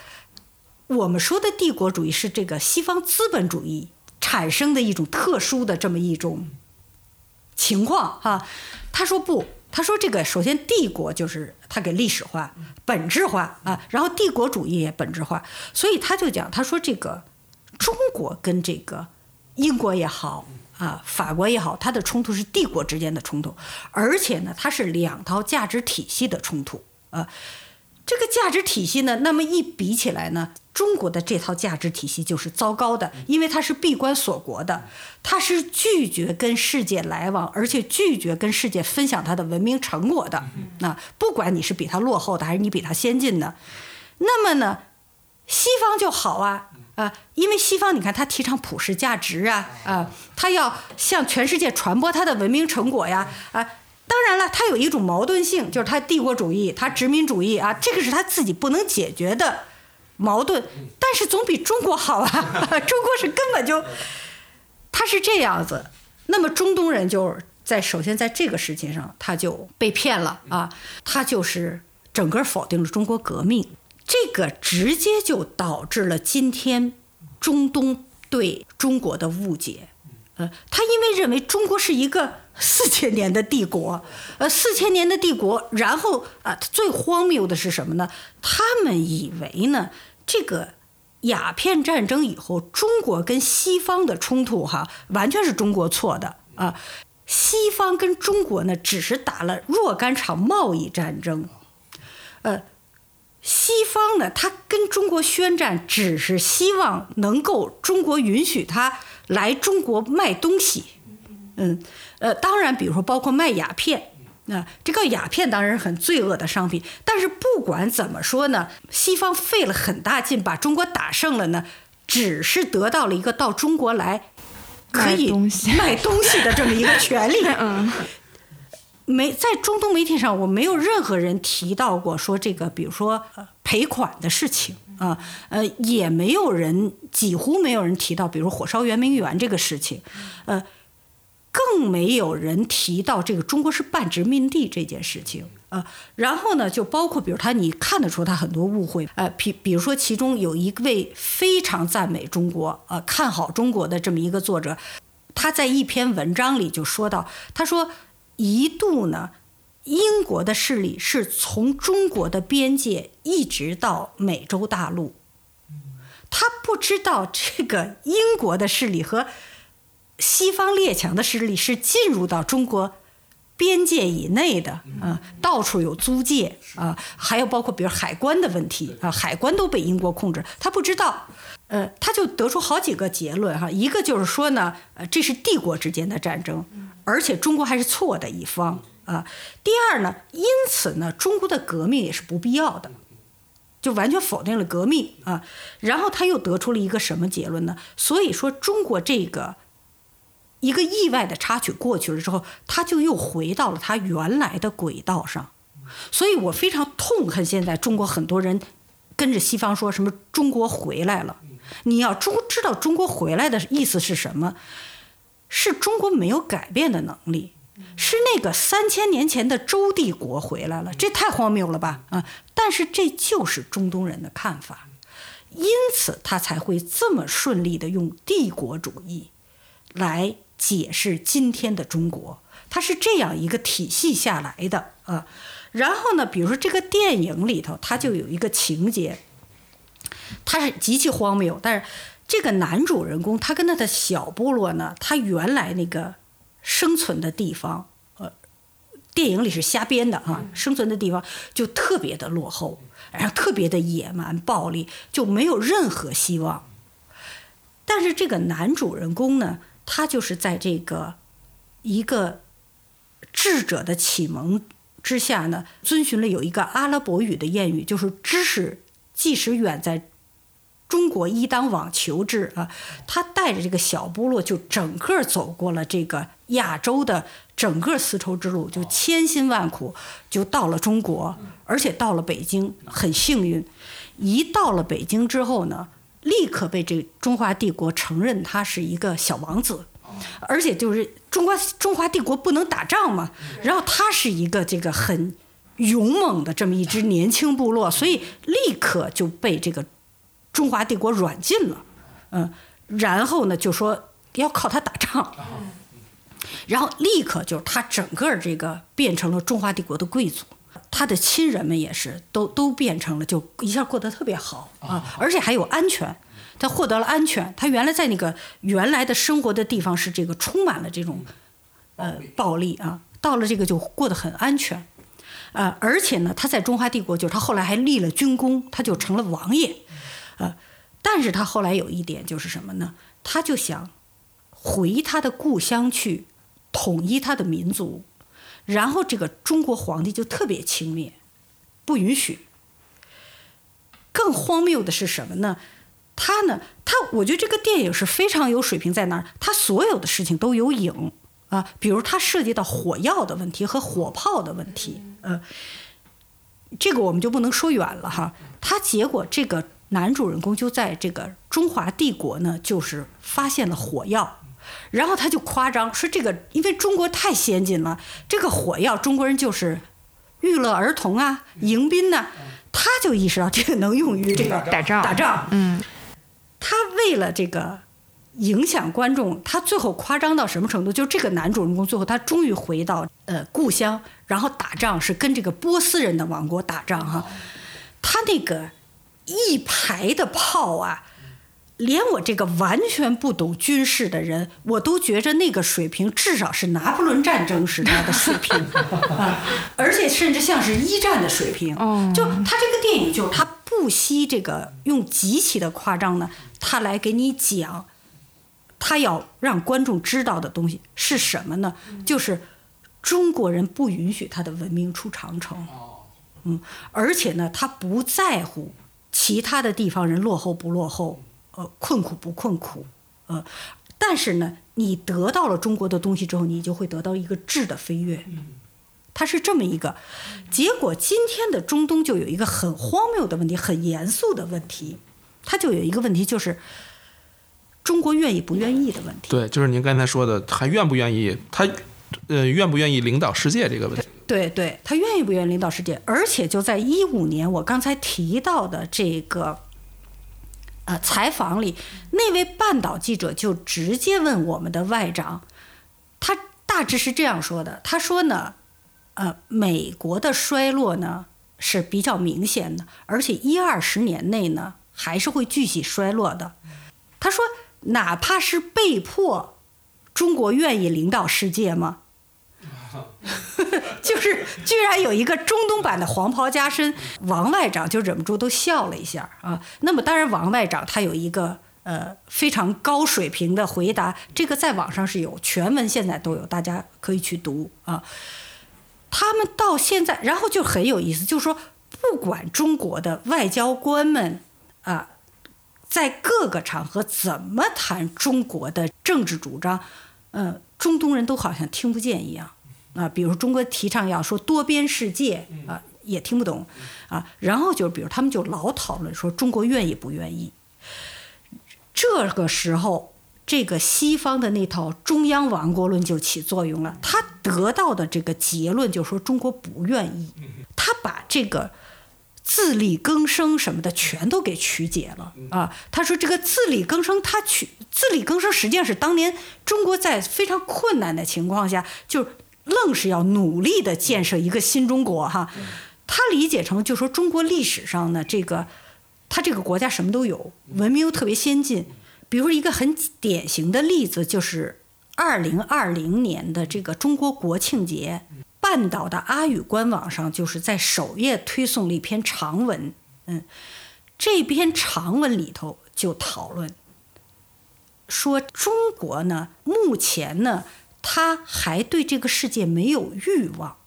我们说的帝国主义是这个西方资本主义。产生的一种特殊的这么一种情况哈，他说不，他说这个首先帝国就是他给历史化、本质化啊，然后帝国主义也本质化，所以他就讲，他说这个中国跟这个英国也好啊，法国也好，它的冲突是帝国之间的冲突，而且呢，它是两套价值体系的冲突啊。这个价值体系呢，那么一比起来呢，中国的这套价值体系就是糟糕的，因为它是闭关锁国的，它是拒绝跟世界来往，而且拒绝跟世界分享它的文明成果的。那不管你是比它落后的，还是你比它先进的，那么呢，西方就好啊啊，因为西方你看他提倡普世价值啊啊，他要向全世界传播他的文明成果呀啊。当然了，他有一种矛盾性，就是他帝国主义、他殖民主义啊，这个是他自己不能解决的矛盾。但是总比中国好啊！[LAUGHS] 中国是根本就，他是这样子。那么中东人就在首先在这个事情上，他就被骗了啊！他就是整个否定了中国革命，这个直接就导致了今天中东对中国的误解。呃，他因为认为中国是一个。四千年的帝国，呃，四千年的帝国，然后啊，最荒谬的是什么呢？他们以为呢，这个鸦片战争以后，中国跟西方的冲突哈，完全是中国错的啊。西方跟中国呢，只是打了若干场贸易战争，呃，西方呢，他跟中国宣战，只是希望能够中国允许他来中国卖东西，嗯。呃，当然，比如说包括卖鸦片，那这个鸦片当然是很罪恶的商品。但是不管怎么说呢，西方费了很大劲把中国打胜了呢，只是得到了一个到中国来可以卖东西的这么一个权利。[LAUGHS] 嗯，没在中东媒体上，我没有任何人提到过说这个，比如说赔款的事情啊，呃，也没有人，几乎没有人提到，比如火烧圆明园这个事情，呃。更没有人提到这个中国是半殖民地这件事情啊，然后呢，就包括比如他，你看得出他很多误会，呃，比比如说其中有一位非常赞美中国，呃，看好中国的这么一个作者，他在一篇文章里就说到，他说一度呢，英国的势力是从中国的边界一直到美洲大陆，他不知道这个英国的势力和。西方列强的势力是进入到中国边界以内的，啊，到处有租界啊，还有包括比如海关的问题啊，海关都被英国控制，他不知道，呃，他就得出好几个结论哈，一个就是说呢，呃，这是帝国之间的战争，而且中国还是错的一方啊。第二呢，因此呢，中国的革命也是不必要的，就完全否定了革命啊。然后他又得出了一个什么结论呢？所以说，中国这个一个意外的插曲过去了之后，他就又回到了他原来的轨道上。所以我非常痛恨现在中国很多人跟着西方说什么“中国回来了”。你要中知道中国回来的意思是什么？是中国没有改变的能力，是那个三千年前的周帝国回来了，这太荒谬了吧？啊！但是这就是中东人的看法，因此他才会这么顺利的用帝国主义来解释今天的中国，它是这样一个体系下来的啊。然后呢，比如说这个电影里头，它就有一个情节。他是极其荒谬，但是这个男主人公他跟他的小部落呢，他原来那个生存的地方，呃，电影里是瞎编的啊，生存的地方就特别的落后，然后特别的野蛮暴力，就没有任何希望。但是这个男主人公呢，他就是在这个一个智者的启蒙之下呢，遵循了有一个阿拉伯语的谚语，就是知识即使远在。中国一当网球制啊，他带着这个小部落就整个走过了这个亚洲的整个丝绸之路，就千辛万苦就到了中国，而且到了北京很幸运，一到了北京之后呢，立刻被这中华帝国承认他是一个小王子，而且就是中华中华帝国不能打仗嘛，然后他是一个这个很勇猛的这么一支年轻部落，所以立刻就被这个。中华帝国软禁了，嗯，然后呢，就说要靠他打仗，然后立刻就他整个这个变成了中华帝国的贵族，他的亲人们也是都都变成了，就一下过得特别好啊，而且还有安全，他获得了安全。他原来在那个原来的生活的地方是这个充满了这种呃暴力。啊，到了这个就过得很安全，呃，而且呢，他在中华帝国就是他后来还立了军功，他就成了王爷。呃，但是他后来有一点就是什么呢？他就想回他的故乡去，统一他的民族。然后这个中国皇帝就特别轻蔑，不允许。更荒谬的是什么呢？他呢，他我觉得这个电影是非常有水平，在哪儿？他所有的事情都有影啊，比如他涉及到火药的问题和火炮的问题，呃，这个我们就不能说远了哈。他结果这个。男主人公就在这个中华帝国呢，就是发现了火药，然后他就夸张说这个，因为中国太先进了，这个火药中国人就是娱乐儿童啊、迎宾呐，他就意识到这个能用于这个打仗。打仗，嗯，他为了这个影响观众，他最后夸张到什么程度？就这个男主人公最后他终于回到呃故乡，然后打仗是跟这个波斯人的王国打仗哈，他那个。一排的炮啊，连我这个完全不懂军事的人，我都觉着那个水平至少是拿破仑战争时代的水平 [LAUGHS] 啊，而且甚至像是一战的水平。就他这个电影，就他不惜这个用极其的夸张呢，他来给你讲，他要让观众知道的东西是什么呢？就是中国人不允许他的文明出长城。嗯，而且呢，他不在乎。其他的地方人落后不落后，呃，困苦不困苦，呃，但是呢，你得到了中国的东西之后，你就会得到一个质的飞跃，它是这么一个结果。今天的中东就有一个很荒谬的问题，很严肃的问题，它就有一个问题，就是中国愿意不愿意的问题。对，就是您刚才说的，还愿不愿意？他呃，愿不愿意领导世界这个问题？对对，他愿意不愿意领导世界？而且就在一五年，我刚才提到的这个呃采访里，那位半岛记者就直接问我们的外长，他大致是这样说的：他说呢，呃，美国的衰落呢是比较明显的，而且一二十年内呢还是会继续衰落的。他说，哪怕是被迫，中国愿意领导世界吗？[LAUGHS] 就是居然有一个中东版的黄袍加身，王外长就忍不住都笑了一下啊。那么当然，王外长他有一个呃非常高水平的回答，这个在网上是有全文，现在都有，大家可以去读啊。他们到现在，然后就很有意思，就是说，不管中国的外交官们啊，在各个场合怎么谈中国的政治主张，嗯，中东人都好像听不见一样啊。比如中国提倡要说多边世界啊，也听不懂啊。然后就是比如他们就老讨论说中国愿意不愿意。这个时候，这个西方的那套中央王国论就起作用了。他得到的这个结论就是说中国不愿意，他把这个自力更生什么的全都给曲解了啊。他说这个自力更生，他曲自力更生实际上是当年中国在非常困难的情况下，就愣是要努力的建设一个新中国哈。他理解成就说中国历史上呢这个。他这个国家什么都有，文明又特别先进。比如说一个很典型的例子，就是二零二零年的这个中国国庆节，半岛的阿语官网上就是在首页推送了一篇长文。嗯，这篇长文里头就讨论说，中国呢目前呢，他还对这个世界没有欲望。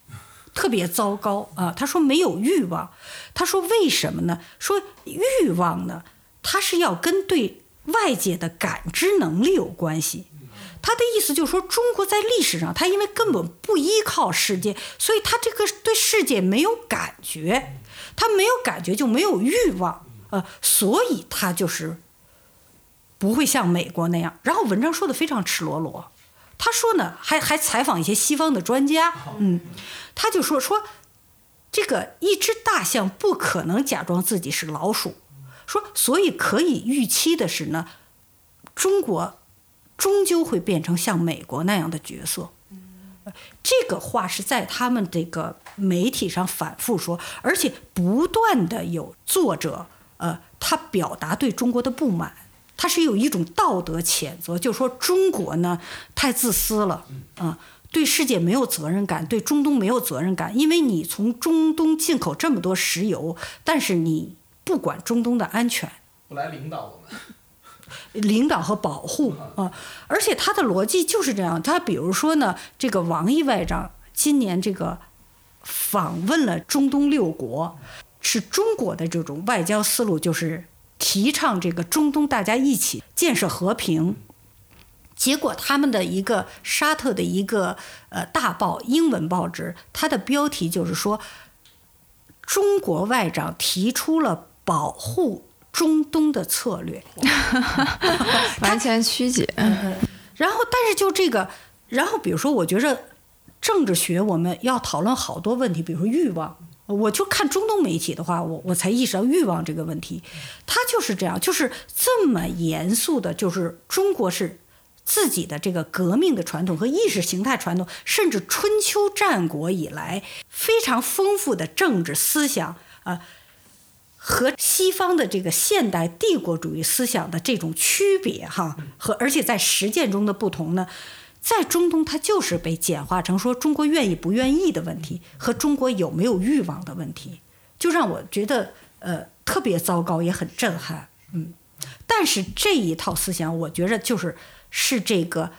特别糟糕啊！他说没有欲望，他说为什么呢？说欲望呢，他是要跟对外界的感知能力有关系。他的意思就是说，中国在历史上，他因为根本不依靠世界，所以他这个对世界没有感觉，他没有感觉就没有欲望，呃，所以他就是不会像美国那样。然后文章说的非常赤裸裸，他说呢，还还采访一些西方的专家，嗯。他就说说，这个一只大象不可能假装自己是老鼠，说所以可以预期的是呢，中国终究会变成像美国那样的角色。这个话是在他们这个媒体上反复说，而且不断的有作者呃，他表达对中国的不满，他是有一种道德谴责，就是说中国呢太自私了啊。对世界没有责任感，对中东没有责任感，因为你从中东进口这么多石油，但是你不管中东的安全，不来领导我们，领导和保护啊，而且他的逻辑就是这样。他比如说呢，这个王毅外长今年这个访问了中东六国，是中国的这种外交思路，就是提倡这个中东大家一起建设和平。结果，他们的一个沙特的一个呃大报英文报纸，它的标题就是说，中国外长提出了保护中东的策略，[LAUGHS] 完全曲解。然后，但是就这个，然后比如说，我觉着政治学我们要讨论好多问题，比如说欲望，我就看中东媒体的话，我我才意识到欲望这个问题，它就是这样，就是这么严肃的，就是中国是。自己的这个革命的传统和意识形态传统，甚至春秋战国以来非常丰富的政治思想啊，和西方的这个现代帝国主义思想的这种区别哈，和而且在实践中的不同呢，在中东它就是被简化成说中国愿意不愿意的问题和中国有没有欲望的问题，就让我觉得呃特别糟糕，也很震撼，嗯，但是这一套思想，我觉着就是。是这个，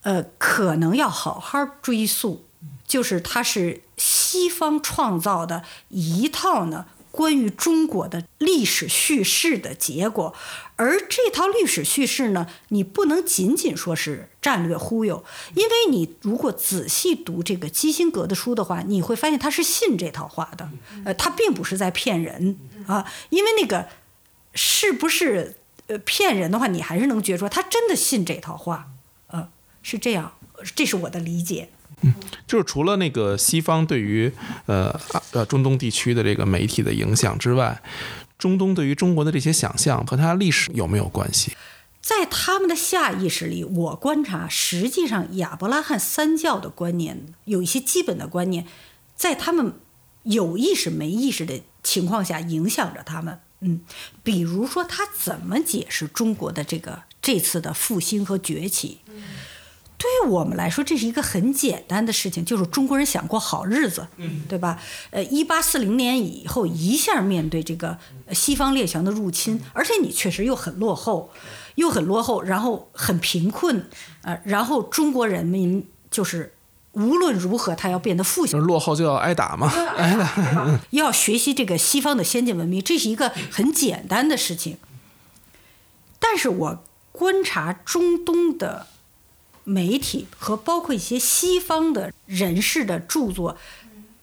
呃，可能要好好追溯，就是它是西方创造的一套呢关于中国的历史叙事的结果，而这套历史叙事呢，你不能仅仅说是战略忽悠，因为你如果仔细读这个基辛格的书的话，你会发现他是信这套话的，呃，他并不是在骗人啊，因为那个是不是呃？骗人的话，你还是能觉出他真的信这套话，呃，是这样，这是我的理解。嗯，就是除了那个西方对于呃呃中东地区的这个媒体的影响之外，中东对于中国的这些想象和它历史有没有关系？在他们的下意识里，我观察，实际上亚伯拉罕三教的观念有一些基本的观念，在他们有意识没意识的情况下影响着他们。嗯，比如说他怎么解释中国的这个这次的复兴和崛起？对于我们来说，这是一个很简单的事情，就是中国人想过好日子，对吧？呃，一八四零年以后一下面对这个西方列强的入侵，而且你确实又很落后，又很落后，然后很贫困，呃，然后中国人民就是无论如何，他要变得富就是落后就要挨打嘛，挨打。要学习这个西方的先进文明，这是一个很简单的事情。但是我观察中东的媒体和包括一些西方的人士的著作，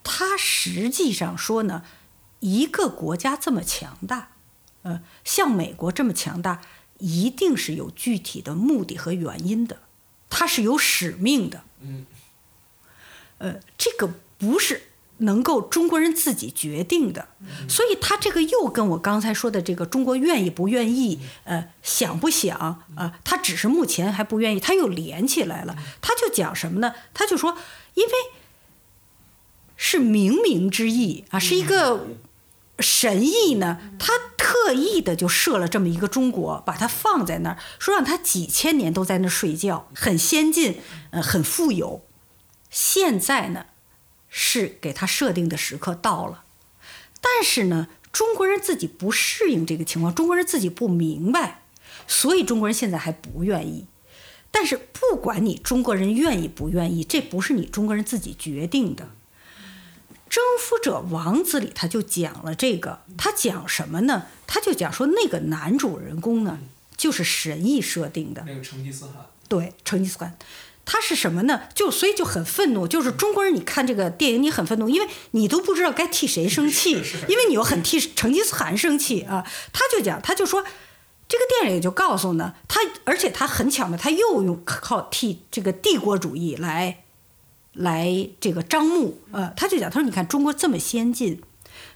他实际上说呢，一个国家这么强大，呃，像美国这么强大，一定是有具体的目的和原因的，它是有使命的。嗯。呃，这个不是能够中国人自己决定的，所以他这个又跟我刚才说的这个中国愿意不愿意，呃，想不想啊？他只是目前还不愿意，他又连起来了。他就讲什么呢？他就说，因为是冥冥之意啊，是一个神意呢，他特意的就设了这么一个中国，把它放在那儿，说让他几千年都在那儿睡觉，很先进，呃，很富有。现在呢，是给他设定的时刻到了，但是呢，中国人自己不适应这个情况，中国人自己不明白，所以中国人现在还不愿意。但是不管你中国人愿意不愿意，这不是你中国人自己决定的。《征服者王子》里他就讲了这个，他讲什么呢？他就讲说那个男主人公呢，就是神意设定的。那个成吉思汗。对，成吉思汗。他是什么呢？就所以就很愤怒，就是中国人，你看这个电影，你很愤怒，因为你都不知道该替谁生气，因为你又很替成吉思汗生气啊。他就讲，他就说，这个电影也就告诉呢，他而且他很巧妙，他又用靠替这个帝国主义来来这个张目，呃，他就讲，他说你看中国这么先进，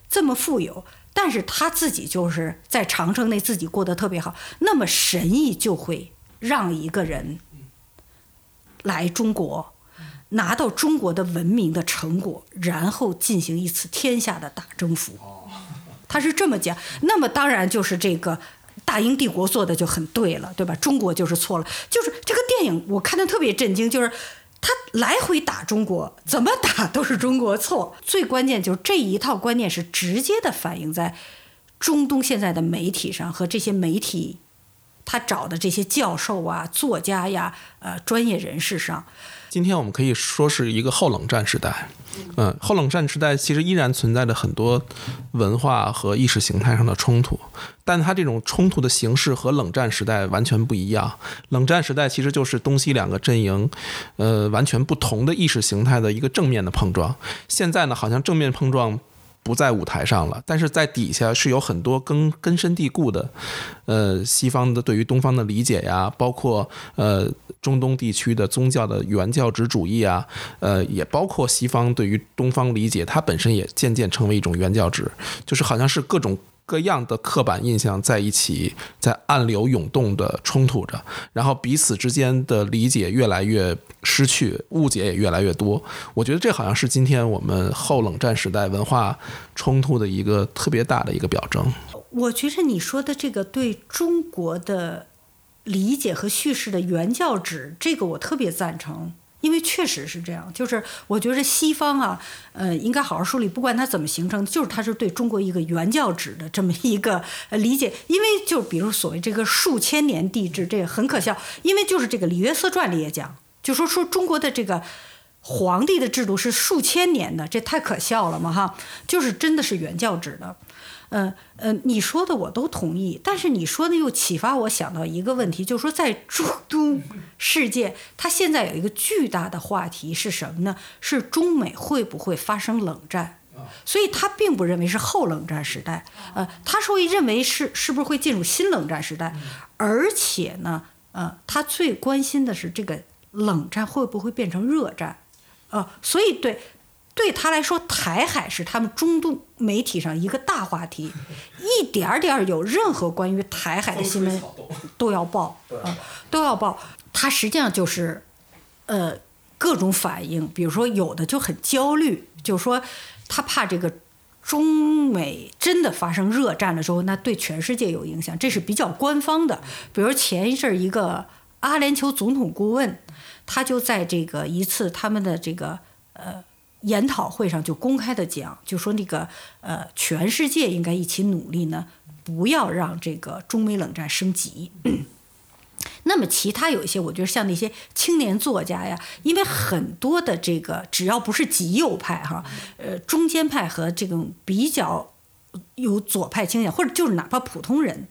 这么富有，但是他自己就是在长城内自己过得特别好，那么神意就会让一个人。来中国，拿到中国的文明的成果，然后进行一次天下的大征服。他是这么讲，那么当然就是这个大英帝国做的就很对了，对吧？中国就是错了。就是这个电影我看的特别震惊，就是他来回打中国，怎么打都是中国错。最关键就是这一套观念是直接的反映在中东现在的媒体上和这些媒体。他找的这些教授啊、作家呀、呃专业人士上，今天我们可以说是一个后冷战时代。嗯，后冷战时代其实依然存在着很多文化和意识形态上的冲突，但它这种冲突的形式和冷战时代完全不一样。冷战时代其实就是东西两个阵营，呃，完全不同的意识形态的一个正面的碰撞。现在呢，好像正面碰撞。不在舞台上了，但是在底下是有很多根根深蒂固的，呃，西方的对于东方的理解呀，包括呃中东地区的宗教的原教旨主义啊，呃，也包括西方对于东方理解，它本身也渐渐成为一种原教旨，就是好像是各种。各样的刻板印象在一起，在暗流涌动的冲突着，然后彼此之间的理解越来越失去，误解也越来越多。我觉得这好像是今天我们后冷战时代文化冲突的一个特别大的一个表征。我觉得你说的这个对中国的理解和叙事的原教旨，这个我特别赞成。因为确实是这样，就是我觉得西方啊，呃，应该好好梳理，不管它怎么形成，就是它是对中国一个原教旨的这么一个理解。因为就比如所谓这个数千年帝制，这个很可笑。因为就是这个《李约瑟传》里也讲，就说说中国的这个皇帝的制度是数千年的，这太可笑了嘛哈，就是真的是原教旨的。嗯嗯，你说的我都同意，但是你说的又启发我想到一个问题，就是说在中东世界，它现在有一个巨大的话题是什么呢？是中美会不会发生冷战？所以他并不认为是后冷战时代，呃，他说认为是是不是会进入新冷战时代？而且呢，呃，他最关心的是这个冷战会不会变成热战？呃，所以对。对他来说，台海是他们中东媒体上一个大话题，一点儿点儿有任何关于台海的新闻 [LAUGHS] 都要报 [LAUGHS] 啊，都要报。他实际上就是，呃，各种反应，比如说有的就很焦虑，就是说他怕这个中美真的发生热战的时候，那对全世界有影响，这是比较官方的。比如前一阵儿一个阿联酋总统顾问，他就在这个一次他们的这个呃。研讨会上就公开的讲，就说那个呃，全世界应该一起努力呢，不要让这个中美冷战升级。[CLEARS THROAT] 那么其他有一些，我觉得像那些青年作家呀，因为很多的这个只要不是极右派哈，呃，中间派和这种比较有左派倾向，或者就是哪怕普通人。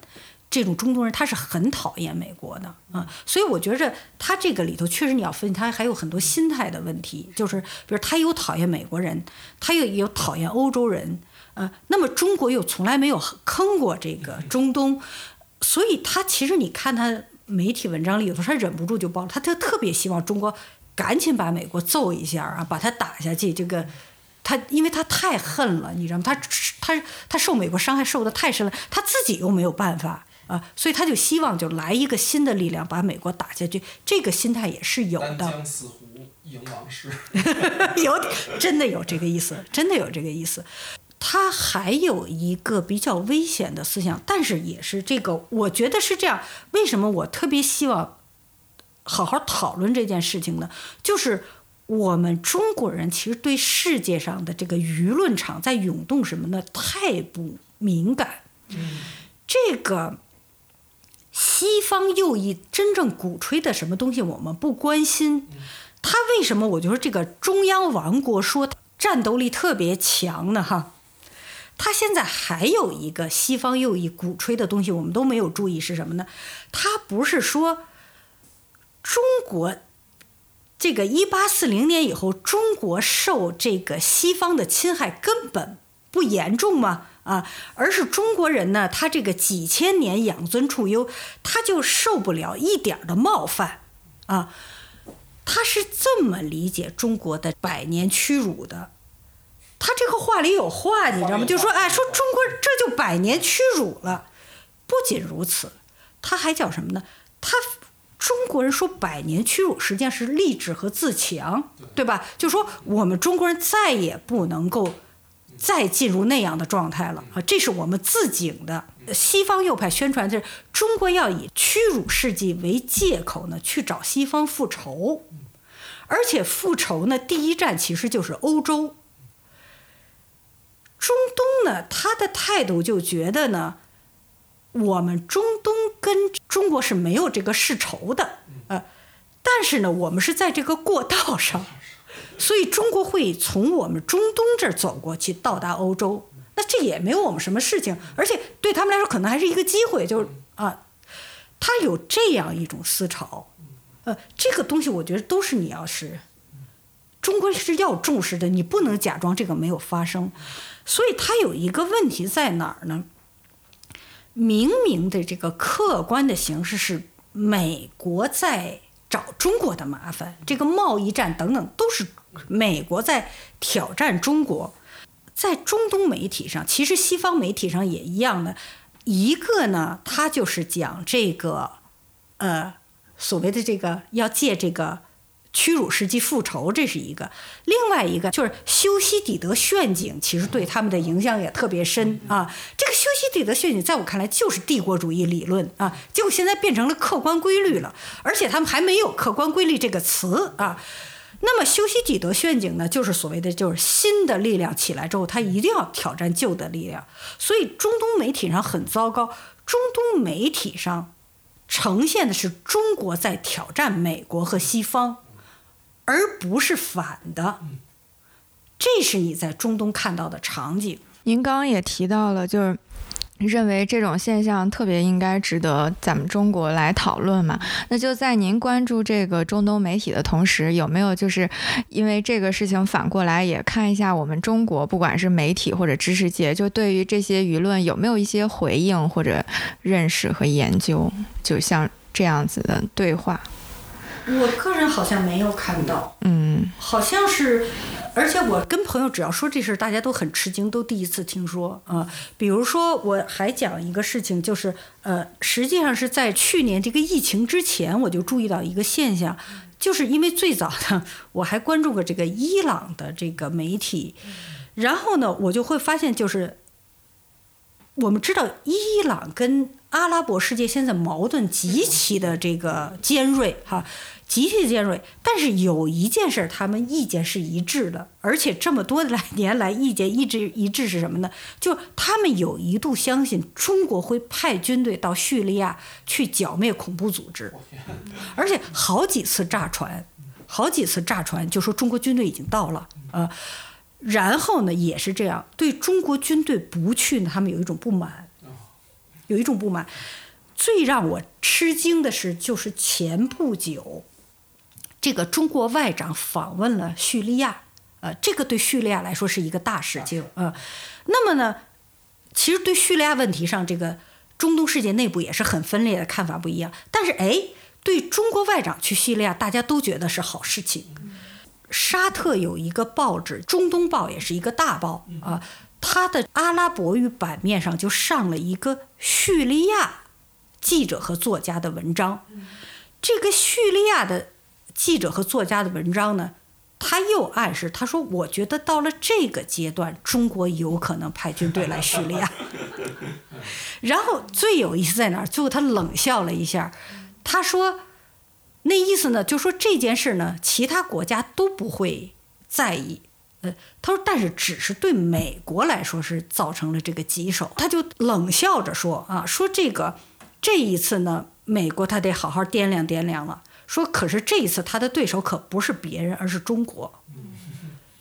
这种中东人他是很讨厌美国的啊，所以我觉着他这个里头确实你要分析，他还有很多心态的问题，就是比如他有讨厌美国人，他又有讨厌欧洲人，呃，那么中国又从来没有坑过这个中东，所以他其实你看他媒体文章里头，他忍不住就报，他就特别希望中国赶紧把美国揍一下啊，把他打下去。这个他因为他太恨了，你知道吗？他他他受美国伤害受的太深了，他自己又没有办法。啊，所以他就希望就来一个新的力量把美国打下去，这个心态也是有的。江死湖迎王室，[LAUGHS] 有真的有这个意思，真的有这个意思。他还有一个比较危险的思想，但是也是这个，我觉得是这样。为什么我特别希望好好讨论这件事情呢？就是我们中国人其实对世界上的这个舆论场在涌动什么呢？太不敏感。嗯，这个。西方右翼真正鼓吹的什么东西，我们不关心。他为什么？我觉得这个中央王国说战斗力特别强呢？哈，他现在还有一个西方右翼鼓吹的东西，我们都没有注意是什么呢？他不是说中国这个一八四零年以后，中国受这个西方的侵害根本不严重吗？啊，而是中国人呢，他这个几千年养尊处优，他就受不了一点的冒犯，啊，他是这么理解中国的百年屈辱的。他这个话里有话，你知道吗？就说哎，说中国这就百年屈辱了。不仅如此，他还叫什么呢？他中国人说百年屈辱，实际上是励志和自强，对吧？就说我们中国人再也不能够。再进入那样的状态了啊！这是我们自警的。西方右派宣传就是中国要以屈辱事迹为借口呢，去找西方复仇，而且复仇呢，第一站其实就是欧洲。中东呢，他的态度就觉得呢，我们中东跟中国是没有这个世仇的，呃，但是呢，我们是在这个过道上。所以中国会从我们中东这儿走过去到达欧洲，那这也没有我们什么事情，而且对他们来说可能还是一个机会，就是啊，他有这样一种思潮，呃，这个东西我觉得都是你要是中国是要重视的，你不能假装这个没有发生。所以他有一个问题在哪儿呢？明明的这个客观的形势是美国在。找中国的麻烦，这个贸易战等等都是美国在挑战中国。在中东媒体上，其实西方媒体上也一样的。一个呢，他就是讲这个，呃，所谓的这个要借这个。屈辱时期复仇，这是一个；另外一个就是修昔底德陷阱，其实对他们的影响也特别深啊。这个修昔底德陷阱，在我看来就是帝国主义理论啊，结果现在变成了客观规律了，而且他们还没有客观规律这个词啊。那么修昔底德陷阱呢，就是所谓的就是新的力量起来之后，他一定要挑战旧的力量，所以中东媒体上很糟糕，中东媒体上呈现的是中国在挑战美国和西方。而不是反的，这是你在中东看到的场景。您刚刚也提到了，就是认为这种现象特别应该值得咱们中国来讨论嘛？那就在您关注这个中东媒体的同时，有没有就是因为这个事情反过来也看一下我们中国，不管是媒体或者知识界，就对于这些舆论有没有一些回应或者认识和研究？就像这样子的对话。我个人好像没有看到，嗯，好像是，而且我跟朋友只要说这事儿，大家都很吃惊，都第一次听说啊。比如说，我还讲一个事情，就是呃，实际上是在去年这个疫情之前，我就注意到一个现象，就是因为最早的我还关注过这个伊朗的这个媒体，然后呢，我就会发现，就是我们知道伊朗跟阿拉伯世界现在矛盾极其的这个尖锐哈。极其尖锐。但是有一件事，他们意见是一致的，而且这么多来 [LAUGHS] 年来意见一直一致是什么呢？就他们有一度相信中国会派军队到叙利亚去剿灭恐怖组织，[LAUGHS] 而且好几次炸船，好几次炸船就说中国军队已经到了，呃，然后呢也是这样，对中国军队不去呢，他们有一种不满，有一种不满。最让我吃惊的是，就是前不久，这个中国外长访问了叙利亚，呃，这个对叙利亚来说是一个大事情，呃，那么呢，其实对叙利亚问题上，这个中东世界内部也是很分裂的看法不一样，但是哎，对中国外长去叙利亚，大家都觉得是好事情。沙特有一个报纸《中东报》，也是一个大报啊，它的阿拉伯语版面上就上了一个叙利亚。记者和作家的文章，这个叙利亚的记者和作家的文章呢，他又暗示他说：“我觉得到了这个阶段，中国有可能派军队来叙利亚。[LAUGHS] ”然后最有意思在哪儿？最后他冷笑了一下，他说：“那意思呢，就说这件事呢，其他国家都不会在意。呃，他说，但是只是对美国来说是造成了这个棘手。”他就冷笑着说：“啊，说这个。”这一次呢，美国他得好好掂量掂量了。说，可是这一次他的对手可不是别人，而是中国。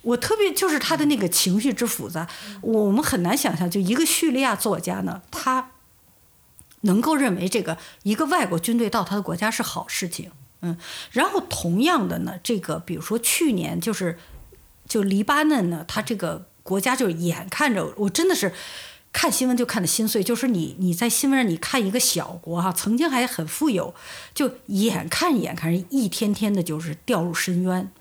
我特别就是他的那个情绪之复杂，我们很难想象，就一个叙利亚作家呢，他能够认为这个一个外国军队到他的国家是好事情。嗯，然后同样的呢，这个比如说去年就是就黎巴嫩呢，他这个国家就眼看着我真的是。看新闻就看得心碎，就是你你在新闻上你看一个小国哈，曾经还很富有，就眼看眼看一天天的就是掉入深渊，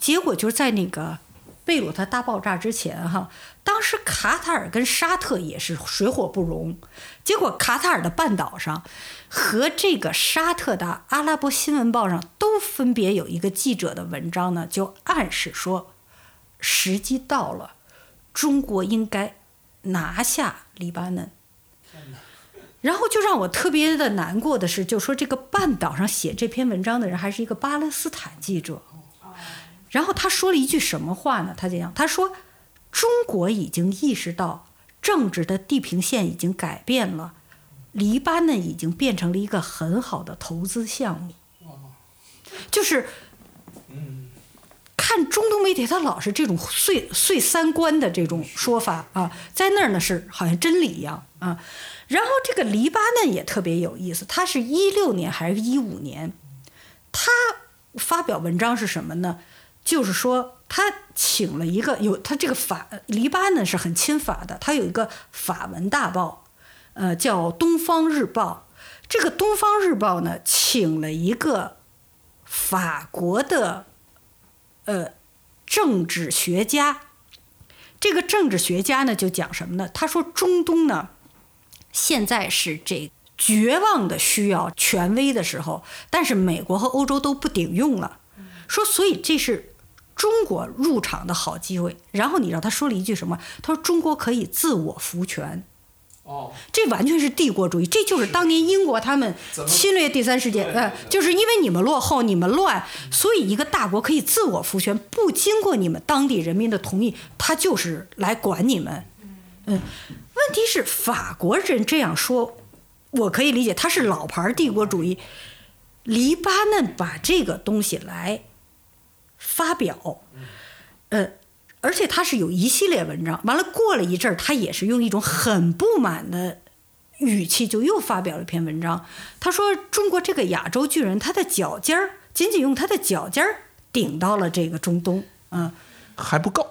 结果就是在那个贝鲁特大爆炸之前哈，当时卡塔尔跟沙特也是水火不容，结果卡塔尔的半岛上和这个沙特的阿拉伯新闻报上都分别有一个记者的文章呢，就暗示说时机到了，中国应该。拿下黎巴嫩，然后就让我特别的难过的是，就说这个半岛上写这篇文章的人还是一个巴勒斯坦记者，然后他说了一句什么话呢？他这样他说：“中国已经意识到政治的地平线已经改变了，黎巴嫩已经变成了一个很好的投资项目。”就是。看中东媒体，他老是这种碎碎三观的这种说法啊，在那儿呢是好像真理一样啊。然后这个黎巴嫩也特别有意思，他是一六年还是一五年，他发表文章是什么呢？就是说他请了一个有他这个法黎巴嫩是很亲法的，他有一个法文大报，呃，叫《东方日报》。这个《东方日报》呢，请了一个法国的。呃，政治学家，这个政治学家呢，就讲什么呢？他说，中东呢，现在是这绝望的需要权威的时候，但是美国和欧洲都不顶用了。说，所以这是中国入场的好机会。然后你知道他说了一句什么？他说，中国可以自我扶权。哦，这完全是帝国主义，这就是当年英国他们侵略第三世界，呃，就是因为你们落后，你们乱，所以一个大国可以自我复权，不经过你们当地人民的同意，他就是来管你们。嗯，问题是法国人这样说，我可以理解，他是老牌帝国主义。黎巴嫩把这个东西来发表，呃。而且他是有一系列文章，完了过了一阵儿，他也是用一种很不满的语气，就又发表了一篇文章。他说：“中国这个亚洲巨人，他的脚尖儿仅仅用他的脚尖儿顶到了这个中东，嗯，还不够，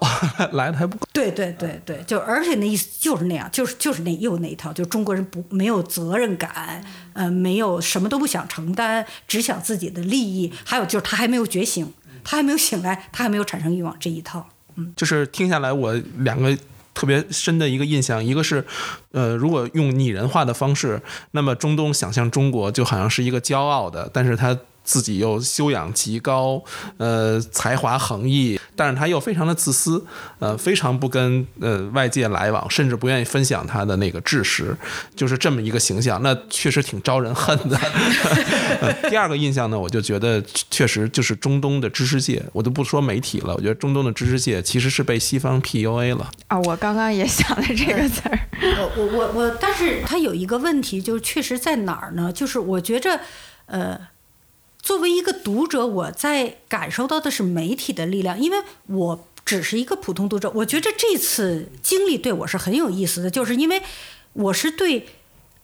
来的还不够。”对对对对，就而且那意思就是那样，就是就是那又那一套，就中国人不没有责任感，呃，没有什么都不想承担，只想自己的利益。还有就是他还没有觉醒，他还没有醒来，他还没有产生欲望这一套。就是听下来，我两个特别深的一个印象，一个是，呃，如果用拟人化的方式，那么中东想象中国就好像是一个骄傲的，但是它自己又修养极高，呃，才华横溢，但是他又非常的自私，呃，非常不跟呃外界来往，甚至不愿意分享他的那个知识，就是这么一个形象，那确实挺招人恨的。[LAUGHS] 第二个印象呢，我就觉得确实就是中东的知识界，我都不说媒体了，我觉得中东的知识界其实是被西方 PUA 了啊。我刚刚也想了这个词儿。我我我我，但是他有一个问题，就是确实在哪儿呢？就是我觉着，呃。作为一个读者，我在感受到的是媒体的力量，因为我只是一个普通读者。我觉得这次经历对我是很有意思的，就是因为我是对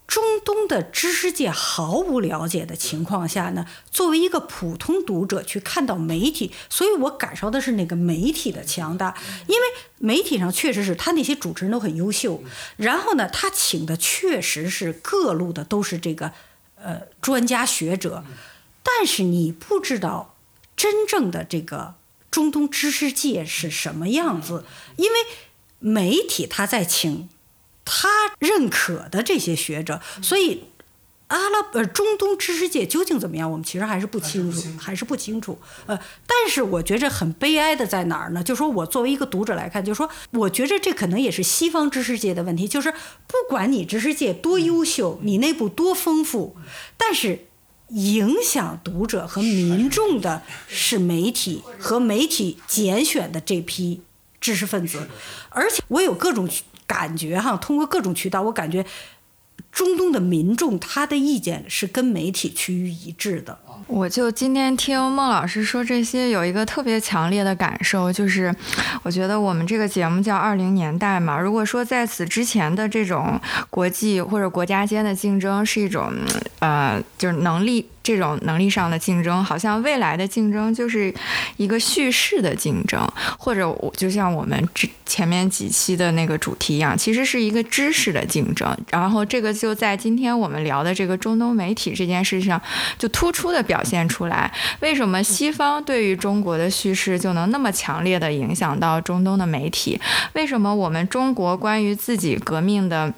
中东的知识界毫无了解的情况下呢，作为一个普通读者去看到媒体，所以我感受的是那个媒体的强大。因为媒体上确实是他那些主持人都很优秀，然后呢，他请的确实是各路的都是这个呃专家学者。但是你不知道真正的这个中东知识界是什么样子，因为媒体他在请他认可的这些学者，所以阿拉呃中东知识界究竟怎么样，我们其实还是不清楚，还是不清楚。呃，但是我觉着很悲哀的在哪儿呢？就说我作为一个读者来看，就说我觉着这可能也是西方知识界的问题，就是不管你知识界多优秀，你内部多丰富，但是。影响读者和民众的是媒体和媒体拣选的这批知识分子，而且我有各种感觉哈，通过各种渠道，我感觉中东的民众他的意见是跟媒体趋于一致的。我就今天听孟老师说这些，有一个特别强烈的感受，就是我觉得我们这个节目叫二零年代嘛。如果说在此之前的这种国际或者国家间的竞争是一种，呃，就是能力。这种能力上的竞争，好像未来的竞争就是一个叙事的竞争，或者我就像我们之前面几期的那个主题一样，其实是一个知识的竞争。然后这个就在今天我们聊的这个中东媒体这件事上，就突出的表现出来。为什么西方对于中国的叙事就能那么强烈的影响到中东的媒体？为什么我们中国关于自己革命的？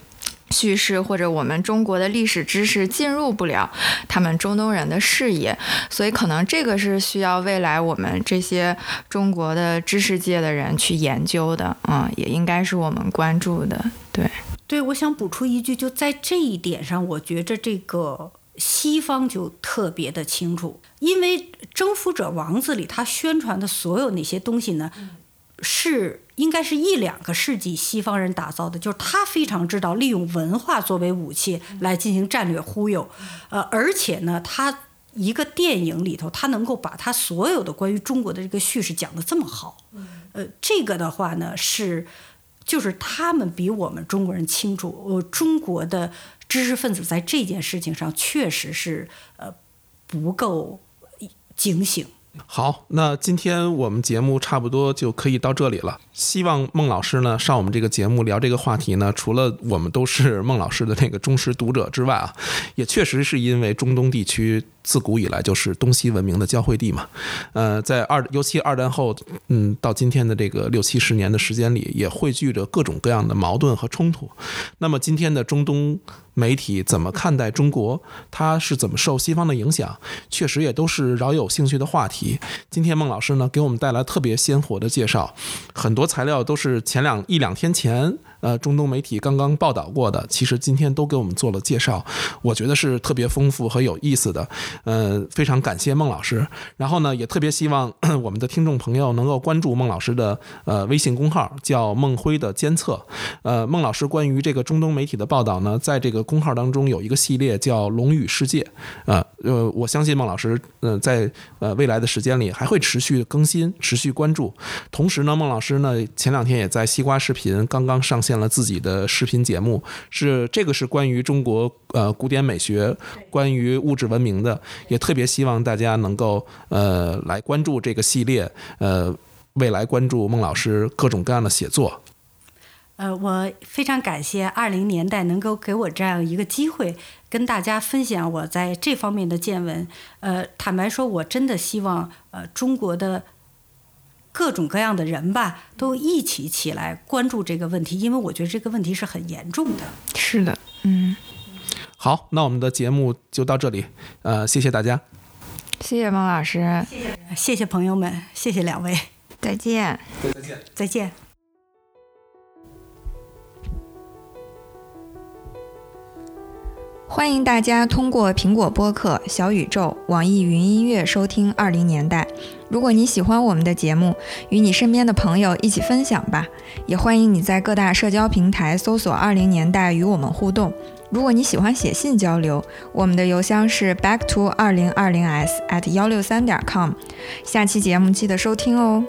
叙事或者我们中国的历史知识进入不了他们中东人的视野，所以可能这个是需要未来我们这些中国的知识界的人去研究的，嗯，也应该是我们关注的。对，对，我想补充一句，就在这一点上，我觉着这个西方就特别的清楚，因为《征服者王子》里他宣传的所有那些东西呢。是应该是一两个世纪西方人打造的，就是他非常知道利用文化作为武器来进行战略忽悠，呃，而且呢，他一个电影里头，他能够把他所有的关于中国的这个叙事讲得这么好，呃，这个的话呢是，就是他们比我们中国人清楚，呃，中国的知识分子在这件事情上确实是呃不够警醒。好，那今天我们节目差不多就可以到这里了。希望孟老师呢上我们这个节目聊这个话题呢，除了我们都是孟老师的那个忠实读者之外啊，也确实是因为中东地区。自古以来就是东西文明的交汇地嘛，呃，在二尤其二战后，嗯，到今天的这个六七十年的时间里，也汇聚着各种各样的矛盾和冲突。那么今天的中东媒体怎么看待中国？它是怎么受西方的影响？确实也都是饶有兴趣的话题。今天孟老师呢给我们带来特别鲜活的介绍，很多材料都是前两一两天前。呃，中东媒体刚刚报道过的，其实今天都给我们做了介绍，我觉得是特别丰富和有意思的。呃，非常感谢孟老师。然后呢，也特别希望 [CLEARS THROAT] 我们的听众朋友能够关注孟老师的呃微信公号，叫孟辉的监测。呃，孟老师关于这个中东媒体的报道呢，在这个公号当中有一个系列叫《龙与世界》。啊，呃，我相信孟老师，呃，在呃未来的时间里还会持续更新、持续关注。同时呢，孟老师呢前两天也在西瓜视频刚刚上线。了自己的视频节目，是这个是关于中国呃古典美学、关于物质文明的，也特别希望大家能够呃来关注这个系列，呃未来关注孟老师各种各样的写作。呃，我非常感谢二零年代能够给我这样一个机会，跟大家分享我在这方面的见闻。呃，坦白说，我真的希望呃中国的。各种各样的人吧，都一起起来关注这个问题，因为我觉得这个问题是很严重的。是的，嗯。好，那我们的节目就到这里，呃，谢谢大家，谢谢孟老师，谢谢谢谢朋友们，谢谢两位。再见。再见。再见。欢迎大家通过苹果播客、小宇宙、网易云音乐收听《二零年代》。如果你喜欢我们的节目，与你身边的朋友一起分享吧。也欢迎你在各大社交平台搜索“二零年代”与我们互动。如果你喜欢写信交流，我们的邮箱是 back to 二零二零 s at 幺六三点 com。下期节目记得收听哦。